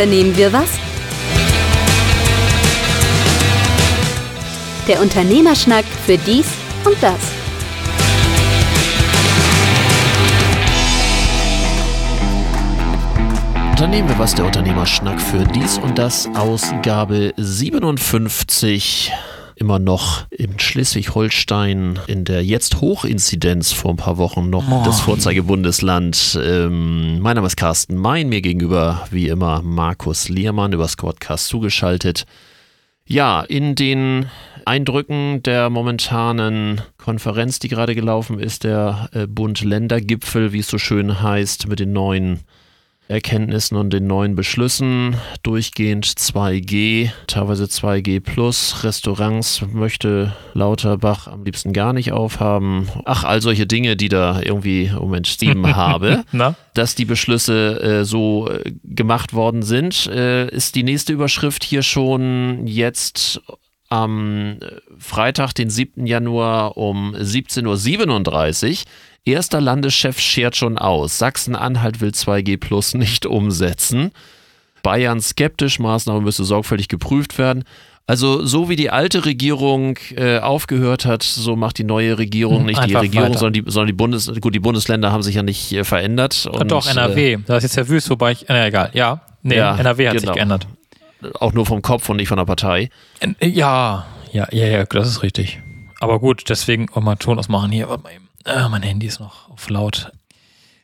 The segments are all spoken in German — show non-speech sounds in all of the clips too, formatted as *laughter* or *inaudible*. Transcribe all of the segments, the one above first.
unternehmen wir was? Der Unternehmerschnack für dies und das. Unternehmen wir was, der Unternehmerschnack für dies und das, Ausgabe 57 immer noch in Schleswig-Holstein in der jetzt Hochinzidenz vor ein paar Wochen noch oh. das Vorzeigebundesland. Ähm, mein Name ist Carsten Mein, mir gegenüber wie immer Markus Liermann über Squadcast zugeschaltet. Ja, in den Eindrücken der momentanen Konferenz, die gerade gelaufen ist, der äh, Bund-Länder-Gipfel, wie es so schön heißt, mit den neuen Erkenntnissen und den neuen Beschlüssen. Durchgehend 2G, teilweise 2G plus. Restaurants möchte Lauterbach am liebsten gar nicht aufhaben. Ach, all solche Dinge, die da irgendwie im Moment Steam *laughs* habe. Dass die Beschlüsse äh, so äh, gemacht worden sind, äh, ist die nächste Überschrift hier schon jetzt am Freitag, den 7. Januar um 17.37 Uhr Erster Landeschef schert schon aus. Sachsen-Anhalt will 2G Plus nicht umsetzen. Bayern skeptisch, Maßnahme müsse sorgfältig geprüft werden. Also so wie die alte Regierung äh, aufgehört hat, so macht die neue Regierung, nicht Einfach die Regierung, sondern die, sondern die, Bundes, gut, die Bundesländer haben sich ja nicht äh, verändert. Und, doch, NRW, äh, das ist jetzt ja Wüst, wobei ich, äh, egal, ja, nee, ja, NRW hat genau. sich geändert. Auch nur vom Kopf und nicht von der Partei. Ja, ja, ja, ja, das ist richtig. Aber gut, deswegen, mal Ton ausmachen hier, warte mal eben. Ah, mein Handy ist noch auf laut.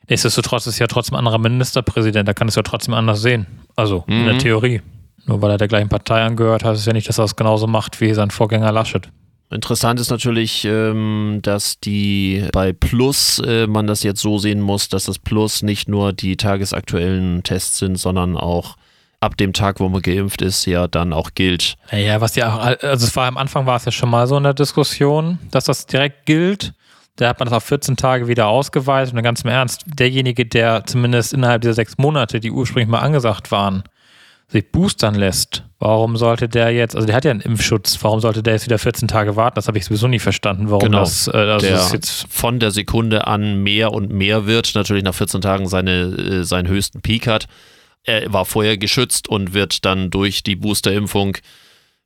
Nichtsdestotrotz ist ja trotzdem ein anderer Ministerpräsident, da kann es ja trotzdem anders sehen. Also mhm. in der mhm. Theorie. Nur weil er der gleichen Partei angehört, heißt es ja nicht, dass er es genauso macht wie sein Vorgänger Laschet. Interessant ist natürlich, ähm, dass die bei Plus äh, man das jetzt so sehen muss, dass das Plus nicht nur die tagesaktuellen Tests sind, sondern auch ab dem Tag, wo man geimpft ist, ja dann auch gilt. Ja, was ja auch, also es war am Anfang war es ja schon mal so in der Diskussion, dass das direkt gilt. Da hat man das auf 14 Tage wieder ausgeweitet und ganz im Ernst, derjenige, der zumindest innerhalb dieser sechs Monate, die ursprünglich mal angesagt waren, sich boostern lässt, warum sollte der jetzt, also der hat ja einen Impfschutz, warum sollte der jetzt wieder 14 Tage warten? Das habe ich sowieso nie verstanden, warum genau. das, äh, also der jetzt von der Sekunde an mehr und mehr wird, natürlich nach 14 Tagen seine, äh, seinen höchsten Peak hat. Er war vorher geschützt und wird dann durch die Boosterimpfung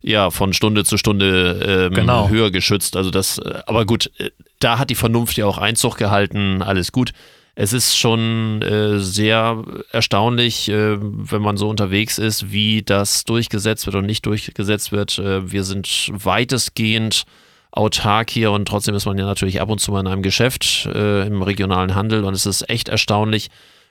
ja von Stunde zu Stunde ähm, genau. höher geschützt. Also das, äh, aber gut, äh, da hat die Vernunft ja auch Einzug gehalten, alles gut. Es ist schon äh, sehr erstaunlich, äh, wenn man so unterwegs ist, wie das durchgesetzt wird und nicht durchgesetzt wird. Äh, wir sind weitestgehend autark hier und trotzdem ist man ja natürlich ab und zu mal in einem Geschäft äh, im regionalen Handel und es ist echt erstaunlich,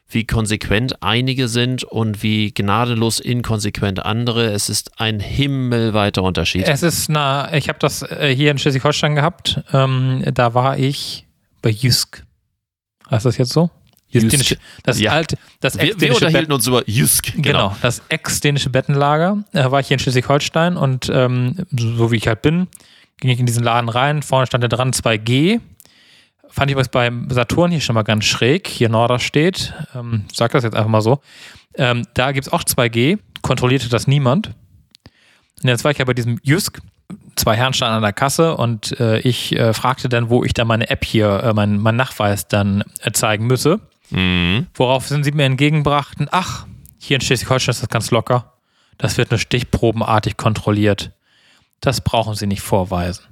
wie konsequent einige sind und wie gnadenlos inkonsequent andere. Es ist ein himmelweiter Unterschied. Es ist, na, ich habe das äh, hier in Schleswig-Holstein gehabt. Ähm, da war ich bei Jysk. Heißt das jetzt so? Jysk. Das ja. alte, das wir, wir unterhielten uns über Jysk. Genau, genau das ex-dänische Bettenlager. Da war ich hier in Schleswig-Holstein und ähm, so, so wie ich halt bin, ging ich in diesen Laden rein. Vorne stand da dran 2G Fand ich was beim Saturn hier schon mal ganz schräg. Hier Norder steht. Ähm, sag das jetzt einfach mal so. Ähm, da gibt es auch 2G. Kontrollierte das niemand. Und jetzt war ich ja bei diesem Jysk. Zwei Herren standen an der Kasse und äh, ich äh, fragte dann, wo ich da meine App hier, äh, mein, mein Nachweis dann äh, zeigen müsse. Mhm. Worauf sind sie mir entgegenbrachten, ach, hier in Schleswig-Holstein ist das ganz locker. Das wird nur stichprobenartig kontrolliert. Das brauchen sie nicht vorweisen.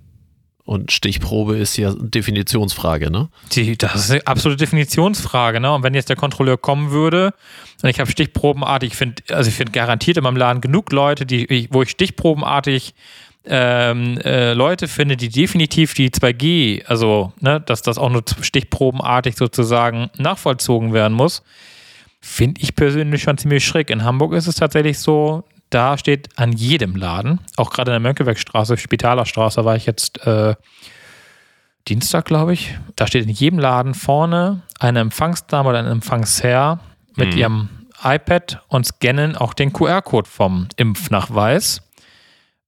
Und Stichprobe ist ja Definitionsfrage, ne? Die, das ist eine absolute Definitionsfrage, ne? Und wenn jetzt der Kontrolleur kommen würde und ich habe stichprobenartig, ich finde, also ich finde garantiert in meinem Laden genug Leute, die, wo ich stichprobenartig ähm, äh, Leute finde, die definitiv die 2G, also ne, dass das auch nur stichprobenartig sozusagen nachvollzogen werden muss, finde ich persönlich schon ziemlich schräg. In Hamburg ist es tatsächlich so, da steht an jedem Laden, auch gerade in der Mönckebergstraße, Spitalerstraße war ich jetzt äh, Dienstag, glaube ich. Da steht in jedem Laden vorne eine Empfangsdame oder ein Empfangsherr mit mhm. ihrem iPad und scannen auch den QR-Code vom Impfnachweis.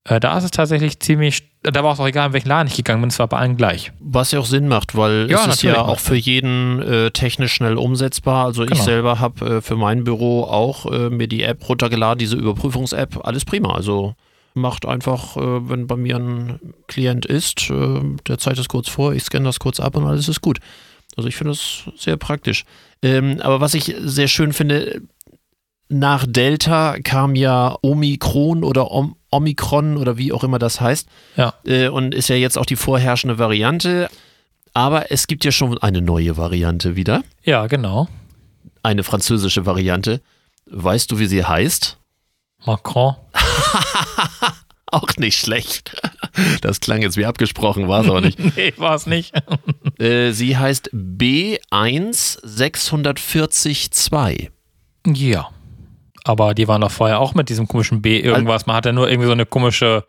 Äh, da ist es tatsächlich ziemlich da war es auch egal, in welchen Laden ich gegangen bin, es war bei allen gleich. Was ja auch Sinn macht, weil ja, es ist ja auch für jeden äh, technisch schnell umsetzbar. Also genau. ich selber habe äh, für mein Büro auch äh, mir die App runtergeladen, diese Überprüfungs-App, alles prima. Also macht einfach, äh, wenn bei mir ein Klient ist, äh, der zeigt das kurz vor, ich scanne das kurz ab und alles ist gut. Also ich finde das sehr praktisch. Ähm, aber was ich sehr schön finde, nach Delta kam ja Omikron oder Om Omikron oder wie auch immer das heißt. Ja. Äh, und ist ja jetzt auch die vorherrschende Variante. Aber es gibt ja schon eine neue Variante wieder. Ja, genau. Eine französische Variante. Weißt du, wie sie heißt? Macron. *laughs* Auch nicht schlecht. Das klang jetzt wie abgesprochen, war es aber nicht. *laughs* nee, war es nicht. *laughs* Äh, sie heißt B1642. Ja. Aber die waren doch vorher auch mit diesem komischen B irgendwas. Man hat ja nur irgendwie so eine komische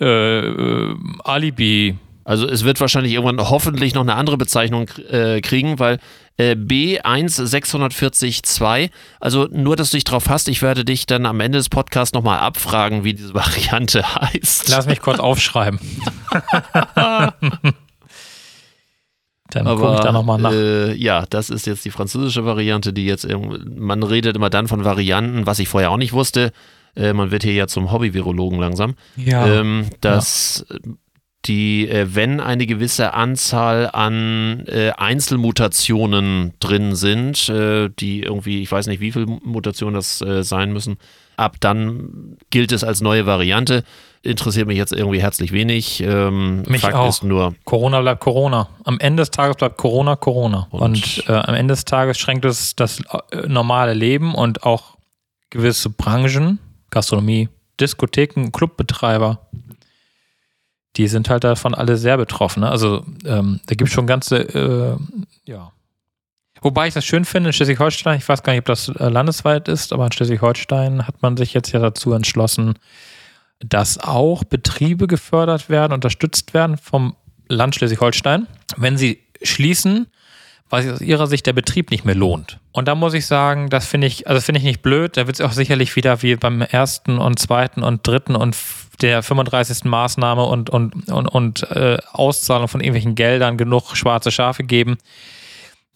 äh, äh, Alibi. Also es wird wahrscheinlich irgendwann hoffentlich noch eine andere Bezeichnung äh, kriegen, weil äh, B1642, also nur, dass du dich drauf hast, ich werde dich dann am Ende des Podcasts nochmal abfragen, wie diese Variante *laughs* heißt. Lass mich kurz aufschreiben. *laughs* *laughs* dann gucke ich da nochmal nach. Äh, ja, das ist jetzt die französische Variante, die jetzt, man redet immer dann von Varianten, was ich vorher auch nicht wusste. Äh, man wird hier ja zum Hobby-Virologen langsam. ja. ähm, dass die, äh, wenn eine gewisse Anzahl an äh, Einzelmutationen drin sind, äh, die irgendwie, ich weiß nicht, wie viele Mutationen das äh, sein müssen, ab dann gilt es als neue Variante. Interessiert mich jetzt irgendwie herzlich wenig. Ähm, Mich Fakt auch. ist nur, Corona bleibt Corona. Am Ende des Tages bleibt Corona Corona. Und- Und, äh, am Ende des Tages schränkt es das äh, normale Leben und auch gewisse Branchen, Gastronomie, Diskotheken, Clubbetreiber, die sind halt davon alle sehr betroffen. Ne? Also ähm, da gibt es schon ganze, äh, ja. Wobei ich das schön finde, in Schleswig-Holstein, ich weiß gar nicht, ob das äh, landesweit ist, aber in Schleswig-Holstein hat man sich jetzt ja dazu entschlossen, dass auch Betriebe gefördert werden, unterstützt werden vom Land Schleswig-Holstein, wenn sie schließen, weil sich aus ihrer Sicht der Betrieb nicht mehr lohnt. Und da muss ich sagen, das finde ich, also finde ich nicht blöd. Da wird es auch sicherlich wieder wie beim ersten und zweiten und dritten und der 35. Maßnahme und, und, und, und äh, Auszahlung von irgendwelchen Geldern genug schwarze Schafe geben,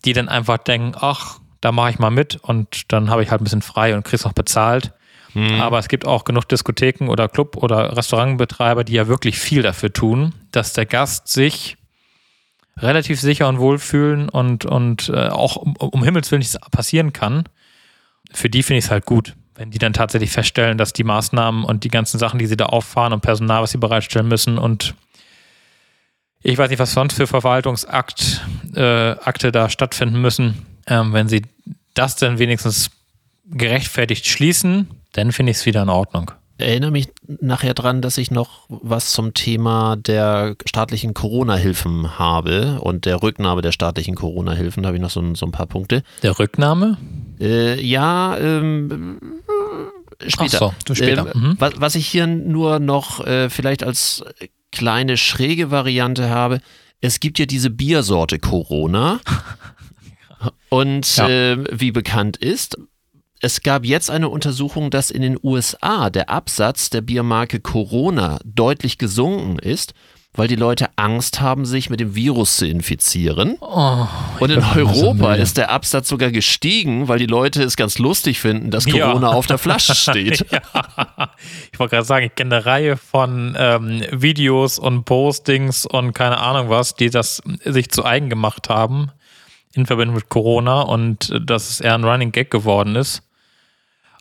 die dann einfach denken, ach, da mache ich mal mit und dann habe ich halt ein bisschen frei und krieg's noch bezahlt. Hm, Aber es gibt auch genug Diskotheken oder Club- oder Restaurantbetreiber, die ja wirklich viel dafür tun, dass der Gast sich relativ sicher und wohl fühlen und, und äh, auch um, um Himmels Willen nichts passieren kann. Für die finde ich es halt gut, wenn die dann tatsächlich feststellen, dass die Maßnahmen und die ganzen Sachen, die sie da auffahren und Personal, was sie bereitstellen müssen und ich weiß nicht, was sonst für Verwaltungsakt äh, da stattfinden müssen, ähm, wenn sie das dann wenigstens gerechtfertigt schließen, dann finde ich es wieder in Ordnung. erinnere mich nachher dran, dass ich noch was zum Thema der staatlichen Corona-Hilfen habe und der Rücknahme der staatlichen Corona-Hilfen. Da habe ich noch so, ein- so ein paar Punkte. Der Rücknahme? Äh, ja, ähm, äh, später. Ach so, später. Ähm, Mhm. was, was ich hier nur noch äh, vielleicht als kleine schräge Variante habe, es gibt ja diese Biersorte Corona. *laughs* Und Ja. äh, wie bekannt ist, es gab jetzt eine Untersuchung, dass in den USA der Absatz der Biermarke Corona deutlich gesunken ist, weil die Leute Angst haben, sich mit dem Virus zu infizieren. Oh, Und in so Europa müde. ist der Absatz sogar gestiegen, weil die Leute es ganz lustig finden, dass Ja. Corona auf der Flasche steht. *laughs* ich wollte gerade sagen, ich kenne eine Reihe von ähm, Videos und Postings und keine Ahnung was, die das sich zu eigen gemacht haben in Verbindung mit Corona und äh, dass es eher ein Running Gag geworden ist.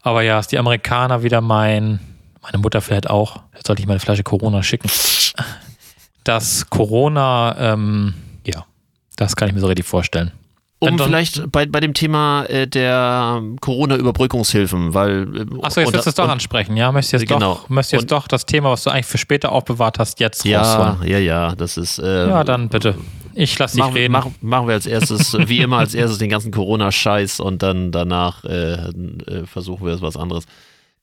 Aber ja, ist die Amerikaner wieder mein, meine Mutter vielleicht auch, jetzt sollte ich meine Flasche Corona schicken. Das Corona, ähm, ja, das kann ich mir so richtig vorstellen. Um Dann- vielleicht bei, bei dem Thema äh, der Corona-Überbrückungshilfen, weil. äh, Achso, jetzt willst du es doch und- ansprechen, ja? Möchtest jetzt, Genau. doch, möchtest jetzt Und- doch das Thema, was du eigentlich für später aufbewahrt hast, jetzt Ja, rausholen? ja, ja, das ist. Äh, Ja, dann bitte. Ich lasse dich Machen, reden. mach, machen wir als erstes, *laughs* wie immer, als erstes den ganzen Corona-Scheiß und dann danach äh, äh, versuchen wir es was anderes.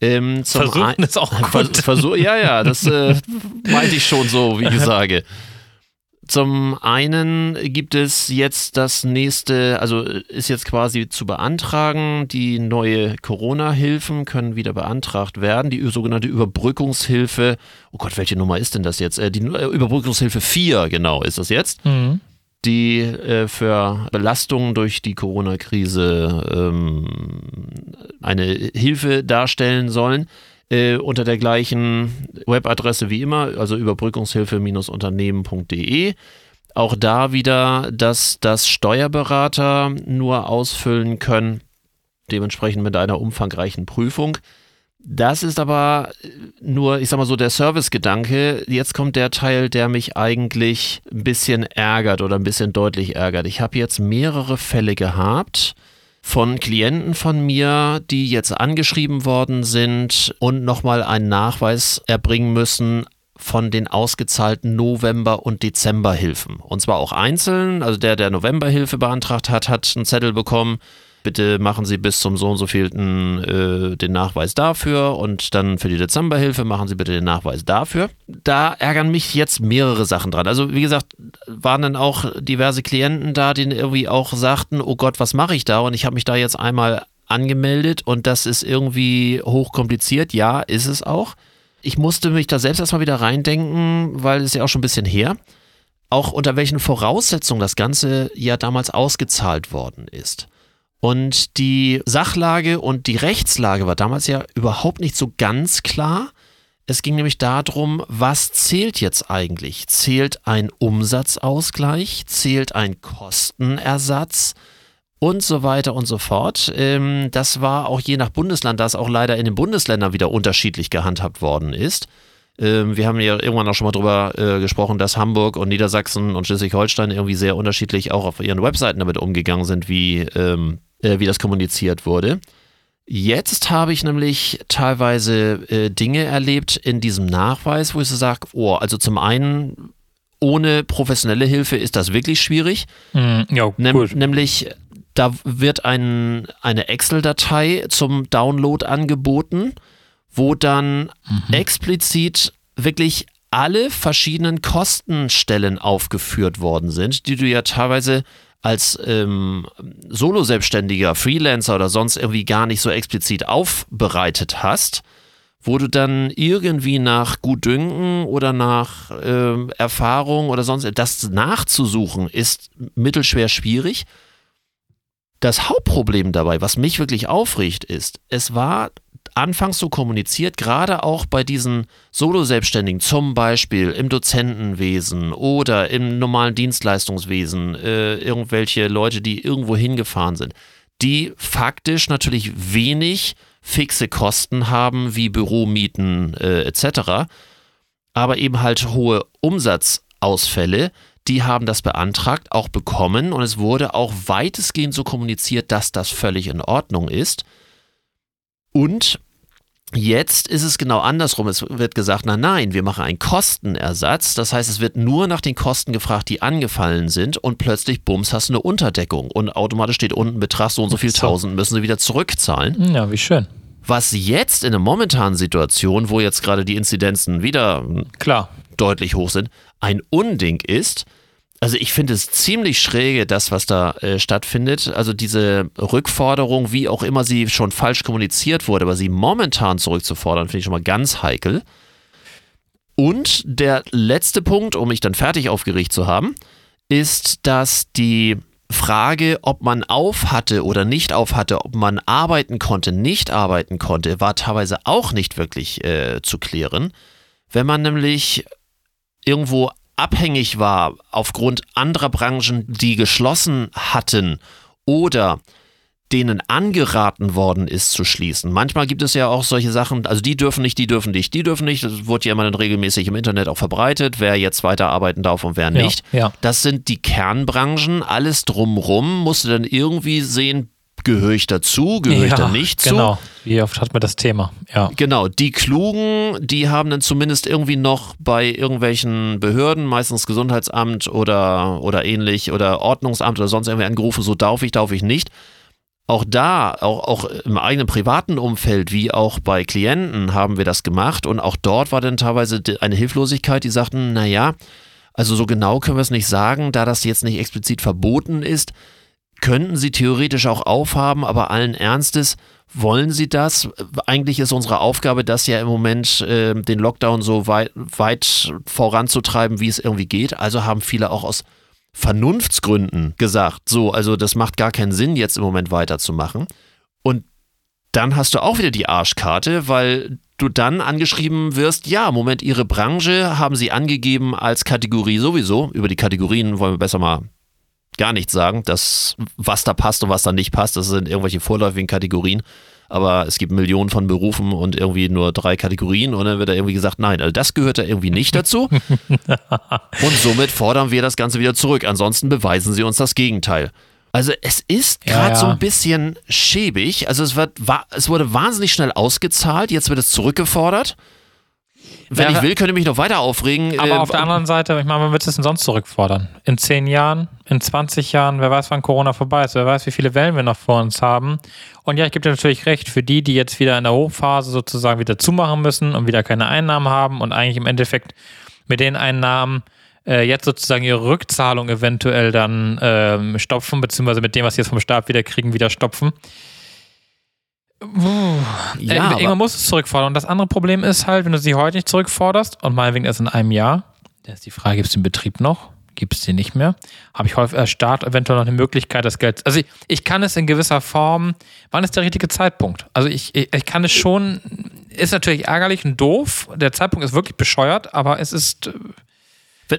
Ähm, zum Versuchen ist auch *laughs* gut. Versuch, ja, ja, das äh, meinte ich schon so, wie ich *laughs* sage. Zum einen gibt es jetzt das nächste, also ist jetzt quasi zu beantragen, die neue Corona-Hilfen können wieder beantragt werden. Die sogenannte Überbrückungshilfe, oh Gott, welche Nummer ist denn das jetzt? Äh, Die äh, Überbrückungshilfe 4, genau, ist das jetzt Mhm. die äh, für Belastungen durch die Corona-Krise ähm, eine Hilfe darstellen sollen. Äh, unter der gleichen Webadresse wie immer, also überbrückungshilfe-unternehmen.de. Auch da wieder, dass das Steuerberater nur ausfüllen können. dementsprechend mit einer umfangreichen Prüfung. Das ist aber nur, ich sag mal so, der Servicegedanke. Jetzt kommt der Teil, der mich eigentlich ein bisschen ärgert oder ein bisschen deutlich ärgert. Ich habe jetzt mehrere Fälle gehabt von Klienten von mir, die jetzt angeschrieben worden sind und nochmal einen Nachweis erbringen müssen von den ausgezahlten November- und Dezemberhilfen. Und zwar auch einzeln. Also der, der Novemberhilfe beantragt hat, hat einen Zettel bekommen bitte machen Sie bis zum so und so vielten äh, den Nachweis dafür und dann für die Dezemberhilfe machen Sie bitte den Nachweis dafür. Da ärgern mich jetzt mehrere Sachen dran. Also wie gesagt, waren dann auch diverse Klienten da, die irgendwie auch sagten, oh Gott, was mache ich da? Und ich habe mich da jetzt einmal angemeldet und das ist irgendwie hochkompliziert. Ja, ist es auch. Ich musste mich da selbst erstmal wieder reindenken, weil es ja auch schon ein bisschen her auch unter welchen Voraussetzungen das Ganze ja damals ausgezahlt worden ist. Und die Sachlage und die Rechtslage war damals ja überhaupt nicht so ganz klar. Es ging nämlich darum, was zählt jetzt eigentlich? Zählt ein Umsatzausgleich? Zählt ein Kostenersatz? Und so weiter und so fort. Ähm, das war auch je nach Bundesland, das auch leider in den Bundesländern wieder unterschiedlich gehandhabt worden ist. Ähm, wir haben ja irgendwann auch schon mal drüber äh, gesprochen, dass Hamburg und Niedersachsen und Schleswig-Holstein irgendwie sehr unterschiedlich auch auf ihren Webseiten damit umgegangen sind, wie ähm, äh, wie das kommuniziert wurde. Jetzt habe ich nämlich teilweise äh, Dinge erlebt in diesem Nachweis, wo ich so sage, oh, also zum einen ohne professionelle Hilfe ist das wirklich schwierig. Mm, ja, Nem nämlich da wird ein, eine Excel-Datei zum Download angeboten, wo dann mhm. explizit wirklich alle verschiedenen Kostenstellen aufgeführt worden sind, die du ja teilweise als ähm, Solo-Selbstständiger, Freelancer oder sonst irgendwie gar nicht so explizit aufbereitet hast, wo du dann irgendwie nach Gutdünken oder nach äh, Erfahrung oder sonst das nachzusuchen, ist mittelschwer schwierig. Das Hauptproblem dabei, was mich wirklich aufricht, ist, es war anfangs so kommuniziert, gerade auch bei diesen Solo-Selbstständigen, zum Beispiel im Dozentenwesen oder im normalen Dienstleistungswesen, äh, irgendwelche Leute, die irgendwo hingefahren sind, die faktisch natürlich wenig fixe Kosten haben, wie Büromieten äh, etc., aber eben halt hohe Umsatzausfälle, die haben das beantragt, auch bekommen und es wurde auch weitestgehend so kommuniziert, dass das völlig in Ordnung ist. Und Jetzt ist es genau andersrum. Es wird gesagt, na nein, wir machen einen Kostenersatz. Das heißt, es wird nur nach den Kosten gefragt, die angefallen sind und plötzlich, bums, hast du eine Unterdeckung und automatisch steht unten Betrag so und so viel tausend müssen sie wieder zurückzahlen. Ja, wie schön. Was jetzt in der momentanen Situation, wo jetzt gerade die Inzidenzen wieder Klar. deutlich hoch sind, ein Unding ist, also ich finde es ziemlich schräge, das, was da äh, stattfindet. Also diese Rückforderung, wie auch immer sie schon falsch kommuniziert wurde, aber sie momentan zurückzufordern, finde ich schon mal ganz heikel. Und der letzte Punkt, um mich dann fertig aufgeregt zu haben, ist, dass die Frage, ob man auf hatte oder nicht auf hatte, ob man arbeiten konnte, nicht arbeiten konnte, war teilweise auch nicht wirklich äh, zu klären. Wenn man nämlich irgendwo abhängig war aufgrund anderer Branchen, die geschlossen hatten oder denen angeraten worden ist zu schließen. Manchmal gibt es ja auch solche Sachen, also die dürfen nicht, die dürfen nicht, die dürfen nicht. Das wurde ja immer dann regelmäßig im Internet auch verbreitet, wer jetzt weiterarbeiten darf und wer nicht. Ja, ja. Das sind die Kernbranchen. Alles drumrum musste dann irgendwie sehen, gehöre ich dazu, gehöre ich da nicht zu? Genau, wie oft hat man das Thema? Ja. Genau, die Klugen, die haben dann zumindest irgendwie noch bei irgendwelchen Behörden, meistens Gesundheitsamt oder, oder ähnlich oder Ordnungsamt oder sonst irgendwie angerufen, so darf ich, darf ich nicht. Auch da, auch, auch im eigenen privaten Umfeld, wie auch bei Klienten, haben wir das gemacht und auch dort war dann teilweise eine Hilflosigkeit, die sagten, naja, also so genau können wir es nicht sagen, da das jetzt nicht explizit verboten ist, könnten sie theoretisch auch aufhaben, aber allen Ernstes, wollen sie das? Eigentlich ist unsere Aufgabe, das ja im Moment äh, den Lockdown so weit, weit voranzutreiben, wie es irgendwie geht. Also haben viele auch aus Vernunftsgründen gesagt, so, also das macht gar keinen Sinn, jetzt im Moment weiterzumachen. Und dann hast du auch wieder die Arschkarte, weil du dann angeschrieben wirst, ja, Moment, ihre Branche haben sie angegeben als Kategorie sowieso. Über die Kategorien wollen wir besser mal gar nichts sagen, dass, was da passt und was da nicht passt. Das sind irgendwelche vorläufigen Kategorien. Aber es gibt Millionen von Berufen und irgendwie nur drei Kategorien und dann wird da irgendwie gesagt, nein, also das gehört da irgendwie nicht dazu. *laughs* und somit fordern wir das Ganze wieder zurück. Ansonsten beweisen sie uns das Gegenteil. Also es ist Ja, gerade ja. so ein bisschen schäbig. Also es, wird, es wurde wahnsinnig schnell ausgezahlt, jetzt wird es zurückgefordert. Wenn Ja, ich will, könnte ich mich noch weiter aufregen. Aber äh, auf der anderen Seite, ich meine, wann wird es denn sonst zurückfordern? In 10 Jahren, in 20 Jahren, wer weiß, wann Corona vorbei ist, wer weiß, wie viele Wellen wir noch vor uns haben. Und ja, ich gebe dir natürlich recht, für die, die jetzt wieder in der Hochphase sozusagen wieder zumachen müssen und wieder keine Einnahmen haben und eigentlich im Endeffekt mit den Einnahmen äh, jetzt sozusagen ihre Rückzahlung eventuell dann ähm, stopfen, beziehungsweise mit dem, was sie jetzt vom Staat wieder kriegen, wieder stopfen. Ja, Äh, irgendwann musst du es zurückfordern. Und das andere Problem ist halt, wenn du sie heute nicht zurückforderst und meinetwegen erst in einem Jahr, da ist die Frage, gibt es den Betrieb noch? Gibt es den nicht mehr? Habe ich häufig als Staat eventuell noch eine Möglichkeit, das Geld. Also ich, ich kann es in gewisser Form, wann ist der richtige Zeitpunkt? Also ich, ich, ich kann es schon, ist natürlich ärgerlich und doof. Der Zeitpunkt ist wirklich bescheuert, aber es ist. äh,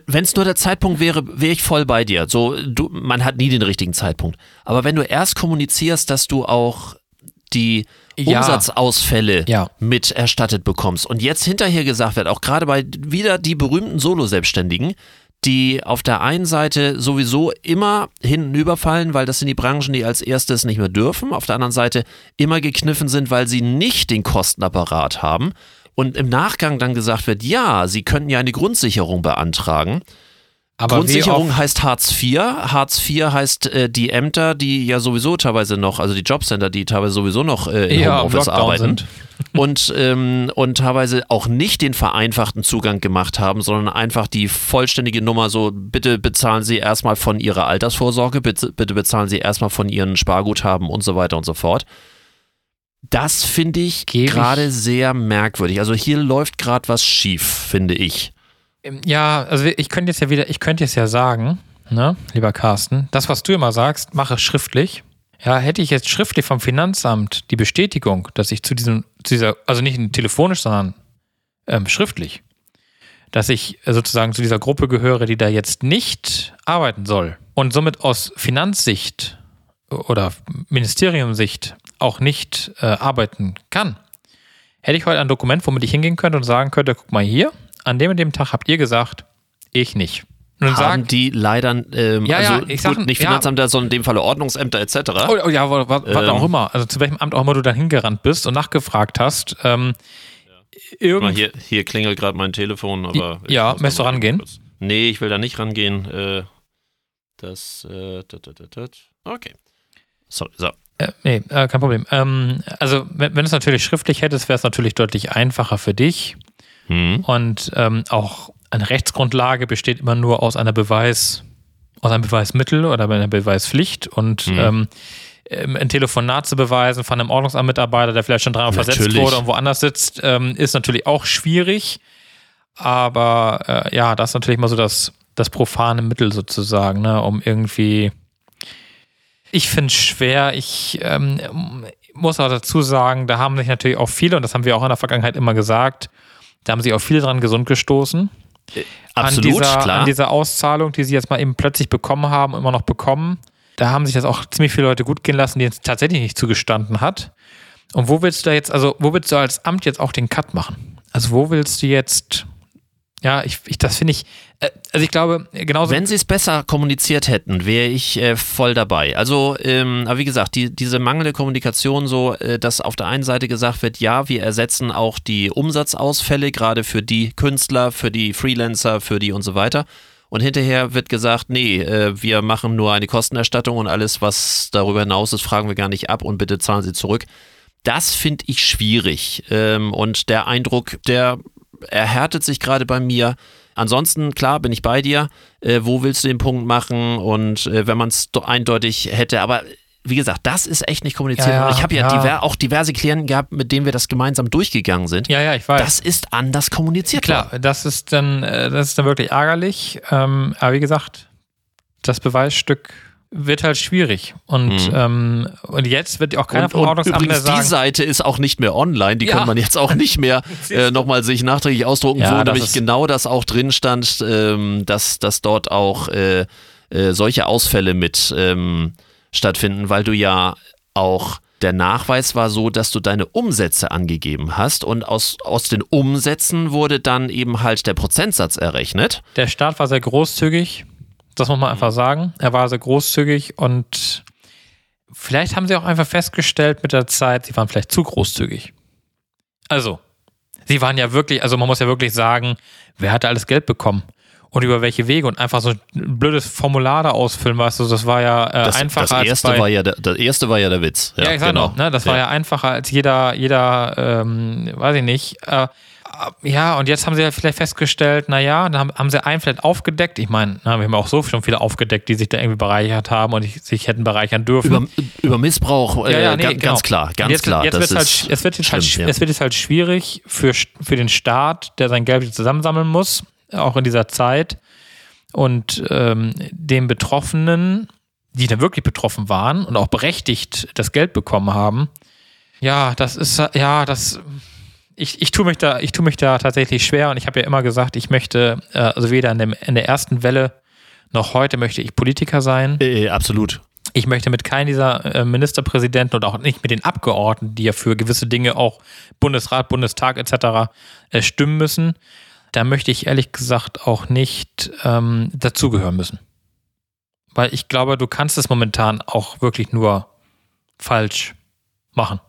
Wenn es nur der Zeitpunkt wäre, wäre ich voll bei dir. So, du, man hat nie den richtigen Zeitpunkt. Aber wenn du erst kommunizierst, dass du auch die Ja. Umsatzausfälle Ja. mit erstattet bekommst und jetzt hinterher gesagt wird, auch gerade bei wieder die berühmten Solo-Selbstständigen, die auf der einen Seite sowieso immer hinten überfallen, weil das sind die Branchen, die als erstes nicht mehr dürfen, auf der anderen Seite immer gekniffen sind, weil sie nicht den Kostenapparat haben und im Nachgang dann gesagt wird, ja, sie könnten ja eine Grundsicherung beantragen. Aber Grundsicherung heißt Hartz IV. Hartz IV heißt äh, die Ämter, die ja sowieso teilweise noch, also die Jobcenter, die teilweise sowieso noch äh, im Ja, Homeoffice arbeiten sind. *laughs* und, ähm, und teilweise auch nicht den vereinfachten Zugang gemacht haben, sondern einfach die vollständige Nummer so, bitte bezahlen Sie erstmal von Ihrer Altersvorsorge, bitte, bitte bezahlen Sie erstmal von Ihren Sparguthaben und so weiter und so fort. Das finde ich- gerade sehr merkwürdig. Also hier läuft gerade was schief, finde ich. Ja, also ich könnte jetzt ja wieder, ich könnte jetzt ja sagen, ne, lieber Carsten, das, was du immer sagst, mache schriftlich. Ja, hätte ich jetzt schriftlich vom Finanzamt die Bestätigung, dass ich zu diesem, zu dieser, also nicht telefonisch, sondern ähm, schriftlich, dass ich sozusagen zu dieser Gruppe gehöre, die da jetzt nicht arbeiten soll und somit aus Finanzsicht oder Ministeriumsicht auch nicht äh, arbeiten kann, hätte ich heute ein Dokument, womit ich hingehen könnte und sagen könnte, guck mal hier, an dem und dem Tag habt ihr gesagt, ich nicht. Und dann Haben sagen, die leider, ähm, Ja, ja, also ich sag- gut, nicht ja. Finanzämter, sondern in dem Falle Ordnungsämter etc. oh, oh, ja, was, was Ähm. auch immer, also zu welchem Amt auch immer du da hingerannt bist und nachgefragt hast, ähm, irgend, hier, hier klingelt gerade mein Telefon, aber. Ja, möchtest du rangehen? kurz- Nee, ich will da nicht rangehen. Äh, das. Äh, tut, tut, tut. Okay. Sorry, so. Äh, nee, äh, kein Problem. Ähm, also, wenn, wenn du es natürlich schriftlich hättest, wäre es natürlich deutlich einfacher für dich. Hm. Und ähm, auch eine Rechtsgrundlage besteht immer nur aus einer Beweis, aus einem Beweismittel oder einer Beweispflicht. Und Mhm. ähm, ähm, ein Telefonat zu beweisen von einem Ordnungsamtmitarbeiter, der vielleicht schon dreimal versetzt wurde und woanders sitzt, ähm, ist natürlich auch schwierig. Aber äh, ja, das ist natürlich mal so das, das profane Mittel sozusagen, ne, um irgendwie. Ich finde es schwer. Ich ähm, muss auch dazu sagen, da haben sich natürlich auch viele, und das haben wir auch in der Vergangenheit immer gesagt, da haben sich auch viele dran gesund gestoßen. Absolut, an dieser, klar. An dieser Auszahlung, die sie jetzt mal eben plötzlich bekommen haben, immer noch bekommen. Da haben sich das auch ziemlich viele Leute gut gehen lassen, die es tatsächlich nicht zugestanden hat. Und wo willst du da jetzt, also wo willst du als Amt jetzt auch den Cut machen? Also wo willst du jetzt, ja, ich, ich das finde ich, äh, also ich glaube, genauso. Wenn sie es besser kommuniziert hätten, wäre ich äh, voll dabei. Also, ähm, aber wie gesagt, die, diese mangelnde Kommunikation, so, äh, dass auf der einen Seite gesagt wird, ja, wir ersetzen auch die Umsatzausfälle, gerade für die Künstler, für die Freelancer, für die und so weiter. Und hinterher wird gesagt, nee, äh, wir machen nur eine Kostenerstattung und alles, was darüber hinaus ist, fragen wir gar nicht ab und bitte zahlen Sie zurück. Das finde ich schwierig. Ähm, und der Eindruck, der erhärtet sich gerade bei mir. Ansonsten, klar, bin ich bei dir. Äh, wo willst du den Punkt machen? Und äh, wenn man es eindeutig hätte, aber wie gesagt, das ist echt nicht kommuniziert. Ja, ja, ich habe ja, ja. Diver auch diverse Klienten gehabt, mit denen wir das gemeinsam durchgegangen sind. ja, ja, ich weiß. Das ist anders kommuniziert. worden. Klar, das ist dann, äh, das ist dann wirklich ärgerlich. Ähm, aber wie gesagt, das Beweisstück wird halt schwierig. Und, Mhm. ähm, und jetzt wird auch keiner Und, vom und Ordnungsamt mehr übrigens, die sagen. Seite ist auch nicht mehr online, die Ja. kann man jetzt auch nicht mehr *laughs* äh, nochmal sich nachträglich ausdrucken, Ja, wo nämlich ist- genau das auch drin stand, ähm, dass, dass dort auch äh, äh, solche Ausfälle mit ähm, stattfinden, weil du ja auch der Nachweis war so, dass du deine Umsätze angegeben hast und aus, aus den Umsätzen wurde dann eben halt der Prozentsatz errechnet. Der Staat war sehr großzügig, das muss man einfach sagen. Er war sehr großzügig und vielleicht haben sie auch einfach festgestellt mit der Zeit, sie waren vielleicht zu großzügig. Also, sie waren ja wirklich, also man muss ja wirklich sagen, wer hatte alles Geld bekommen? und über welche Wege und einfach so ein blödes Formular da ausfüllen, weißt du, das war ja äh, das, einfacher das erste als bei, war ja der, das erste war ja der Witz. Ja, Ja, ich sag genau. noch, ne, das war ja einfacher als jeder, jeder, ähm, weiß ich nicht. Äh, ja, und jetzt haben sie ja vielleicht festgestellt, naja, dann haben, haben sie einen vielleicht aufgedeckt. Ich meine, wir haben auch so schon viele aufgedeckt, die sich da irgendwie bereichert haben und sich hätten bereichern dürfen. Über, über Missbrauch, äh, Ja, ja, nee, ganz, genau. ganz klar, ganz jetzt, klar. Jetzt das wird's halt, es, wird jetzt halt, schlimm, ja. es wird jetzt halt schwierig für, für den Staat, der sein Geld zusammensammeln muss, auch in dieser Zeit. Und ähm, den Betroffenen, die dann wirklich betroffen waren und auch berechtigt das Geld bekommen haben, ja, das ist, ja, das, ich, ich tue mich da, ich tue mich da tatsächlich schwer und ich habe ja immer gesagt, ich möchte, äh, also weder in, dem, in der ersten Welle noch heute möchte ich Politiker sein. äh, absolut. Ich möchte mit keinem dieser äh, Ministerpräsidenten und auch nicht mit den Abgeordneten, die ja für gewisse Dinge auch Bundesrat, Bundestag etc. Äh, stimmen müssen, da möchte ich ehrlich gesagt auch nicht ähm, dazugehören müssen. Weil ich glaube, du kannst es momentan auch wirklich nur falsch machen.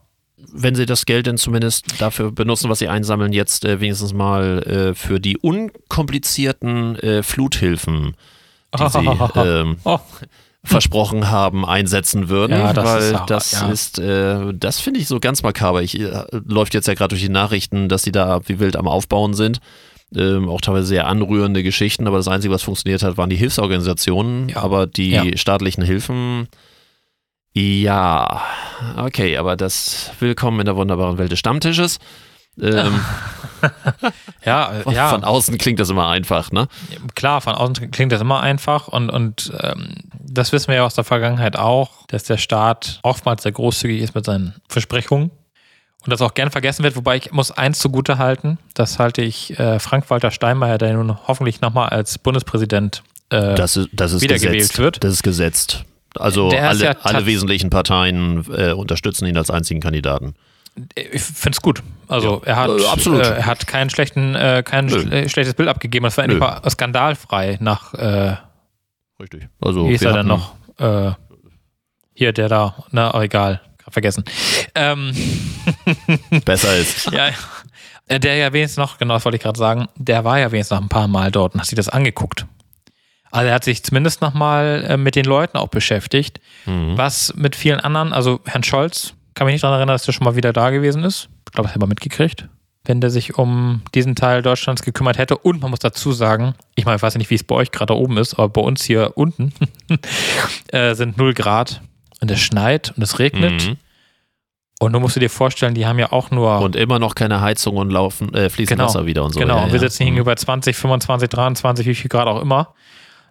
Wenn sie das Geld denn zumindest dafür benutzen, was sie einsammeln, jetzt äh, wenigstens mal äh, für die unkomplizierten äh, Fluthilfen, die sie *laughs* ähm, Oh. versprochen haben, einsetzen würden, Ja, das weil ist aber- das ja. ist, äh, das finde ich so ganz makaber. Ich, äh, läuft jetzt ja gerade durch die Nachrichten, dass die da wie wild am Aufbauen sind. Ähm, auch teilweise sehr anrührende Geschichten, aber das Einzige, was funktioniert hat, waren die Hilfsorganisationen, Ja. aber die staatlichen Hilfen, ja, okay, aber das Willkommen in der wunderbaren Welt des Stammtisches. Ähm, *laughs* Ja, äh, ja. Von außen klingt das immer einfach, ne? klar, von außen klingt das immer einfach und, und ähm, das wissen wir ja aus der Vergangenheit auch, dass der Staat oftmals sehr großzügig ist mit seinen Versprechungen und das auch gern vergessen wird, wobei ich muss eins zugute halten, das halte ich äh, Frank-Walter Steinmeier, der nun hoffentlich nochmal als Bundespräsident äh, Das ist, das ist wiedergewählt gesetzt. wird. Das ist gesetzt. Also Der alle, ja alle wesentlichen Parteien äh, unterstützen ihn als einzigen Kandidaten. ich finde es gut. Also er hat Äh, absolut. Äh, er hat keinen schlechten, äh, kein Nö. schle schlechtes Bild abgegeben. Das war endlich mal skandalfrei nach äh, Richtig. Also Wie ist er denn noch? Äh, hier, der da, na, oh, egal, vergessen. Ähm, *laughs* Besser ist. ja, der ja wenigstens noch, genau das wollte ich gerade sagen, der war ja wenigstens noch ein paar Mal dort und hat sich das angeguckt. Also er hat sich zumindest nochmal äh, mit den Leuten auch beschäftigt, Mhm. was mit vielen anderen, also Herrn Scholz, kann mich nicht daran erinnern, dass der schon mal wieder da gewesen ist. Ich glaube, das hat er mal mitgekriegt. Wenn der sich um diesen Teil Deutschlands gekümmert hätte. Und man muss dazu sagen, ich meine, ich weiß ja nicht, wie es bei euch gerade oben ist, aber bei uns hier unten *laughs* äh, sind 0 Grad und es schneit und es regnet. Mhm. Und du musst dir vorstellen, die haben ja auch nur. Und immer noch keine Heizung und laufen, äh, fließen Genau. Wasser wieder und so. genau, Ja, und wir ja. sitzen hier Mhm. über 20, 25, 23, wie viel Grad auch immer.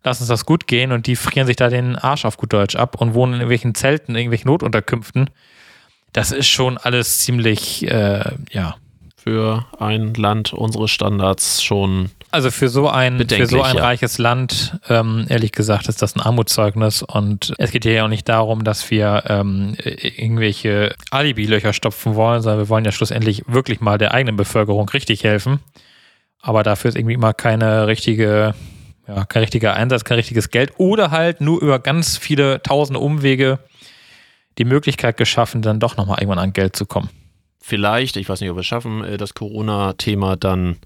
Lass uns das gut gehen und die frieren sich da den Arsch auf gut Deutsch ab und wohnen in irgendwelchen Zelten, in irgendwelchen Notunterkünften. Das ist schon alles ziemlich, äh, ja. Für ein Land unseres Standards schon. Also für so ein, für so ein ja. reiches Land, ähm, ehrlich gesagt, ist das ein Armutszeugnis. Und es geht hier ja auch nicht darum, dass wir ähm, irgendwelche Alibi-Löcher stopfen wollen, sondern wir wollen ja schlussendlich wirklich mal der eigenen Bevölkerung richtig helfen. Aber dafür ist irgendwie immer keine richtige, ja, kein richtiger Einsatz, kein richtiges Geld. Oder halt nur über ganz viele tausende Umwege die Möglichkeit geschaffen, dann doch nochmal irgendwann an Geld zu kommen. Vielleicht, ich weiß nicht, ob wir es schaffen, äh, das Corona-Thema dann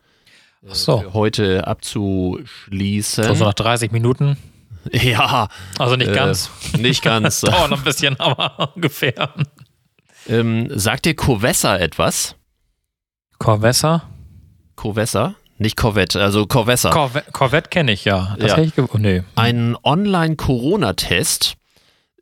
äh, so. heute abzuschließen. So, so nach 30 Minuten. *laughs* Ja, Also nicht Äh, ganz. *laughs* nicht ganz. *laughs* Dauert noch ein bisschen, aber ungefähr. ähm, sagt dir Covessa etwas? Corvessa? Covessa? Nicht Corvette, also Corvessa. Corve Corvette kenne ich ja. Das Ja. hätte ich oh, nee. ein Online-Corona-Test.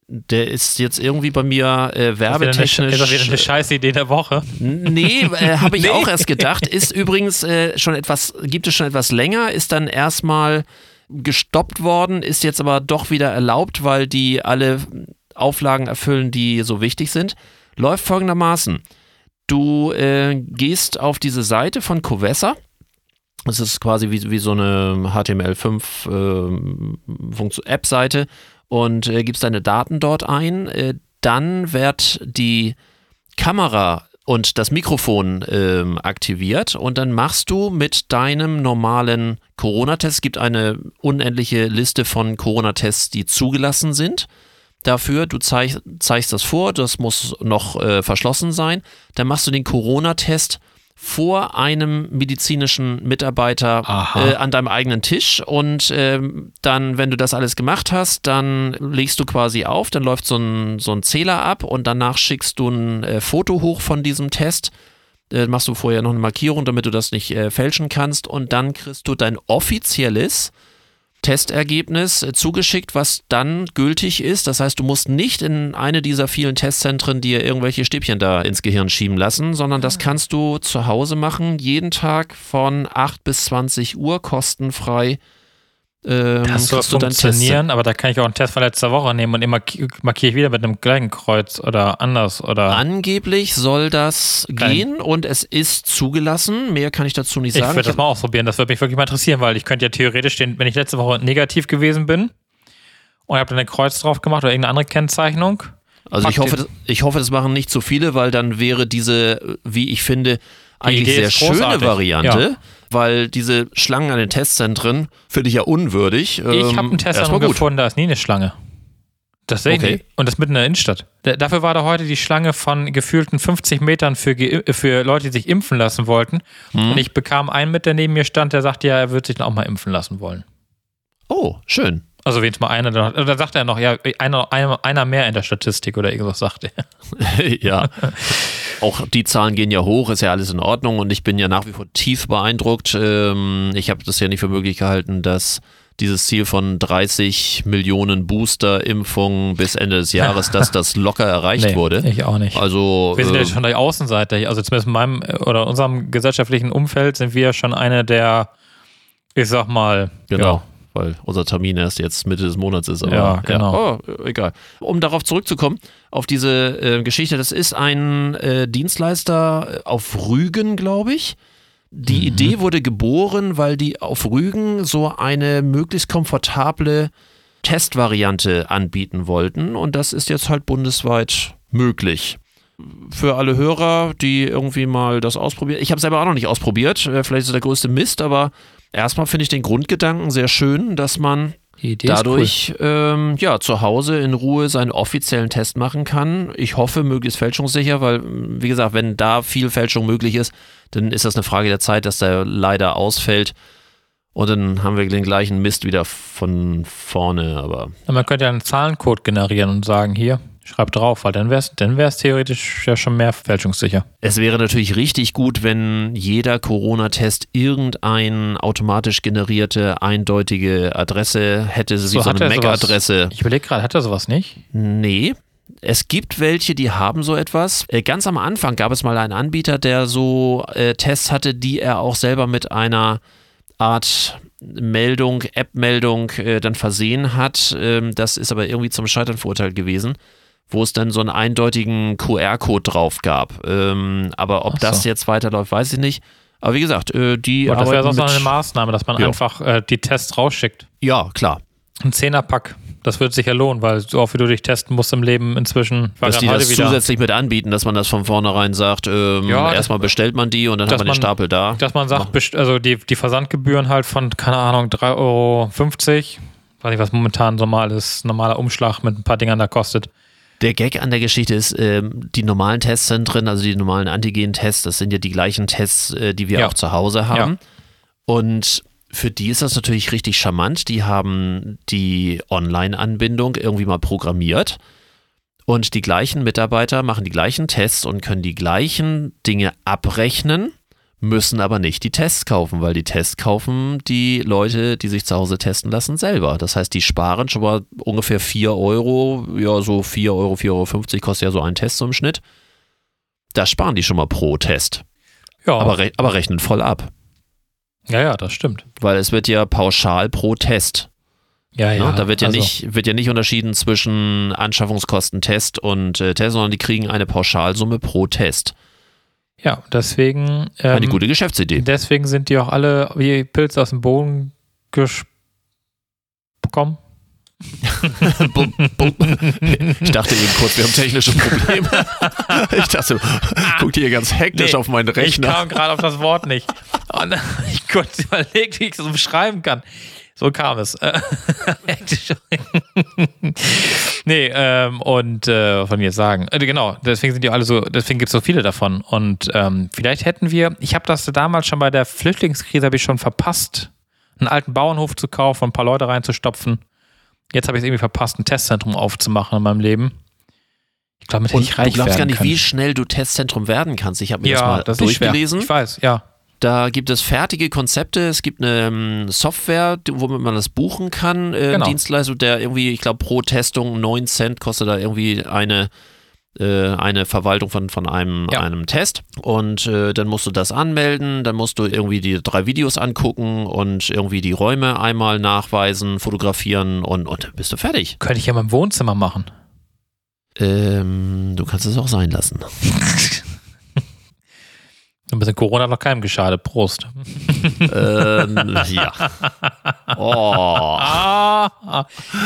Der ist jetzt irgendwie bei mir äh, Ist das wieder eine, werbetechnisch. ist das wieder eine scheiß Idee der Woche? Nee, äh, *laughs* habe ich Nee. auch erst gedacht. Ist übrigens äh, schon etwas, gibt es schon etwas länger, ist dann erstmal gestoppt worden, ist jetzt aber doch wieder erlaubt, weil die alle Auflagen erfüllen, die so wichtig sind. Läuft folgendermaßen. Du äh, gehst auf diese Seite von Covessa Das ist quasi wie, wie so eine HTML5-App-Seite äh, und äh, gibst deine Daten dort ein. Äh, dann wird die Kamera und das Mikrofon ähm, aktiviert und dann machst du mit deinem normalen Corona-Test, es gibt eine unendliche Liste von Corona-Tests, die zugelassen sind. Dafür, du zeig, zeigst das vor, das muss noch äh, verschlossen sein. Dann machst du den Corona-Test vor einem medizinischen Mitarbeiter äh, an deinem eigenen Tisch. Und ähm, dann, wenn du das alles gemacht hast, dann legst du quasi auf, dann läuft so ein, so ein Zähler ab und danach schickst du ein äh, Foto hoch von diesem Test. Äh, machst du vorher noch eine Markierung, damit du das nicht äh, fälschen kannst. Und dann kriegst du dein offizielles Testergebnis zugeschickt, was dann gültig ist. Das heißt, du musst nicht in eine dieser vielen Testzentren dir irgendwelche Stäbchen da ins Gehirn schieben lassen, sondern das ah. kannst du zu Hause machen, jeden Tag von 8 bis 20 Uhr kostenfrei ähm, das soll funktionieren, aber da kann ich auch einen Test von letzter Woche nehmen und immer markiere ich wieder mit einem gleichen Kreuz oder anders oder. Angeblich soll das gehen und es ist zugelassen. Mehr kann ich dazu nicht sagen. Ich würde das mal ausprobieren. Das würde mich wirklich mal interessieren, weil ich könnte ja theoretisch stehen, wenn ich letzte Woche negativ gewesen bin und ich habe dann ein Kreuz drauf gemacht oder irgendeine andere Kennzeichnung. Also ich hoffe, das, ich hoffe, das machen nicht zu so viele, weil dann wäre diese, wie ich finde, eigentlich sehr schöne Variante. Ja weil diese Schlangen an den Testzentren finde ich ja unwürdig. Ich ähm, habe einen Testzentrum gefunden, da ist nie eine Schlange. Das sehe ich okay. nicht. Und das mitten in der Innenstadt. dafür war da heute die Schlange von gefühlten 50 Metern für, für Leute, die sich impfen lassen wollten. Hm. Und ich bekam einen mit, der neben mir stand, der sagte, ja, er würde sich dann auch mal impfen lassen wollen. Oh, schön. Also wenigstens mal einer, da sagt er noch, ja, einer, einer, einer mehr in der Statistik oder irgendwas sagte er. *laughs* ja. Auch die Zahlen gehen ja hoch, ist ja alles in Ordnung und ich bin ja nach wie vor tief beeindruckt. Ähm, ich habe das ja nicht für möglich gehalten, dass dieses Ziel von 30 Millionen Booster-Impfungen bis Ende des Jahres, dass das locker erreicht *laughs* nee, wurde. Ich auch nicht. Also, wir sind ja äh, schon der Außenseiter. Also zumindest in meinem oder unserem gesellschaftlichen Umfeld sind wir schon eine der, ich sag mal, genau. Ja, weil unser Termin erst jetzt Mitte des Monats ist. Aber, ja, genau. Ja, oh, egal. Um darauf zurückzukommen, auf diese äh, Geschichte, das ist ein äh, Dienstleister auf Rügen, glaube ich. Die mhm. Idee wurde geboren, weil die auf Rügen so eine möglichst komfortable Testvariante anbieten wollten und das ist jetzt halt bundesweit möglich für alle Hörer, die irgendwie mal das ausprobieren. Ich habe selber auch noch nicht ausprobiert. Äh, vielleicht ist es der größte Mist, aber erstmal finde ich den Grundgedanken sehr schön, dass man dadurch cool. ähm, ja, zu Hause in Ruhe seinen offiziellen Test machen kann. Ich hoffe, möglichst fälschungssicher, weil, wie gesagt, wenn da viel Fälschung möglich ist, dann ist das eine Frage der Zeit, dass der leider ausfällt. Und dann haben wir den gleichen Mist wieder von vorne. Aber man könnte ja einen Zahlencode generieren und sagen, hier, Schreib drauf, weil dann wäre es dann wär's theoretisch ja schon mehr fälschungssicher. Es wäre natürlich richtig gut, wenn jeder Corona-Test irgendeine automatisch generierte, eindeutige Adresse hätte, so, so eine MAC-Adresse. Ich überlege gerade, hat er sowas nicht? Nee. Es gibt welche, die haben so etwas. Äh, ganz am Anfang gab es mal einen Anbieter, der so äh, Tests hatte, die er auch selber mit einer Art Meldung, App-Meldung äh, dann versehen hat. Ähm, das ist aber irgendwie zum Scheitern verurteilt gewesen wo es dann so einen eindeutigen QR-Code drauf gab. Ähm, aber ob so. das jetzt weiterläuft, weiß ich nicht. Aber wie gesagt, äh, die. Aber das wäre doch eine Maßnahme, dass man ja. einfach äh, die Tests rausschickt. Ja, klar. Ein Zehnerpack. Das würde sich ja lohnen, weil so oft wie du dich testen musst im Leben inzwischen. Dass die das wieder. zusätzlich mit anbieten, dass man das von vornherein sagt, ähm, ja, erstmal bestellt man die und dann hat man den Stapel da. Dass man sagt, also die, die Versandgebühren halt von, keine Ahnung, 3,50 Euro, weiß nicht, was momentan normal ist, normaler Umschlag mit ein paar Dingern da kostet. Der Gag an der Geschichte ist, ähm, die normalen Testzentren, also die normalen Antigen-Tests, das sind ja die gleichen Tests, äh, die wir ja. auch zu Hause haben. Ja. Und für die ist das natürlich richtig charmant. Die haben die Online-Anbindung irgendwie mal programmiert. Und die gleichen Mitarbeiter machen die gleichen Tests und können die gleichen Dinge abrechnen müssen aber nicht die Tests kaufen, weil die Tests kaufen die Leute, die sich zu Hause testen lassen, selber. Das heißt, die sparen schon mal ungefähr 4 Euro, ja, so 4 Euro, 4,50 Euro kostet ja so ein Test so im Schnitt. Da sparen die schon mal pro Test. Ja. Aber, re aber rechnen voll ab. Ja, ja, das stimmt. Weil es wird ja pauschal pro Test. Ja, ja. da wird ja, also. nicht, wird ja nicht unterschieden zwischen Anschaffungskosten Test und äh, Test, sondern die kriegen eine Pauschalsumme pro Test. Ja, deswegen. Ähm, Eine gute Geschäftsidee. Deswegen sind die auch alle wie Pilze aus dem Boden gekommen. *laughs* Bum, bum. Ich dachte eben kurz, wir haben technische Probleme. *laughs* Ich dachte, guckt hier ganz hektisch Nee, auf meinen Ich Rechner. kam gerade auf das Wort nicht. Und *laughs* ich kurz überlegt, wie ich es so beschreiben kann. So kam es. Äh, *laughs* nee, ähm, und äh, ich jetzt sagen? Äh, genau, deswegen sind die alle so, deswegen gibt es so viele davon. Und ähm, vielleicht hätten wir, ich habe das damals schon bei der Flüchtlingskrise, habe ich schon verpasst, einen alten Bauernhof zu kaufen, ein paar Leute reinzustopfen. Jetzt habe ich es irgendwie verpasst, ein Testzentrum aufzumachen in meinem Leben. Ich glaube, mit hätte Und ich reich du glaubst gar nicht, können. wie schnell du Testzentrum werden kannst. Ich habe mir das ja, mal das ist nicht schwer. durchgelesen. Ich weiß, ja. Da gibt es fertige Konzepte. Es gibt eine ähm, Software, womit man das buchen kann. Äh, Genau. Dienstleistung, der irgendwie, ich glaube, pro Testung 9 Cent kostet da irgendwie eine, äh, eine Verwaltung von, von einem, Ja. einem Test. Und äh, dann musst du das anmelden. Dann musst du irgendwie die drei Videos angucken und irgendwie die Räume einmal nachweisen, fotografieren und, und dann bist du fertig. Könnte ich ja mal im Wohnzimmer machen. Ähm, du kannst es auch sein lassen. *laughs* Ein bisschen Corona hat noch keinem geschadet. Prost. ähm, ja. Oh.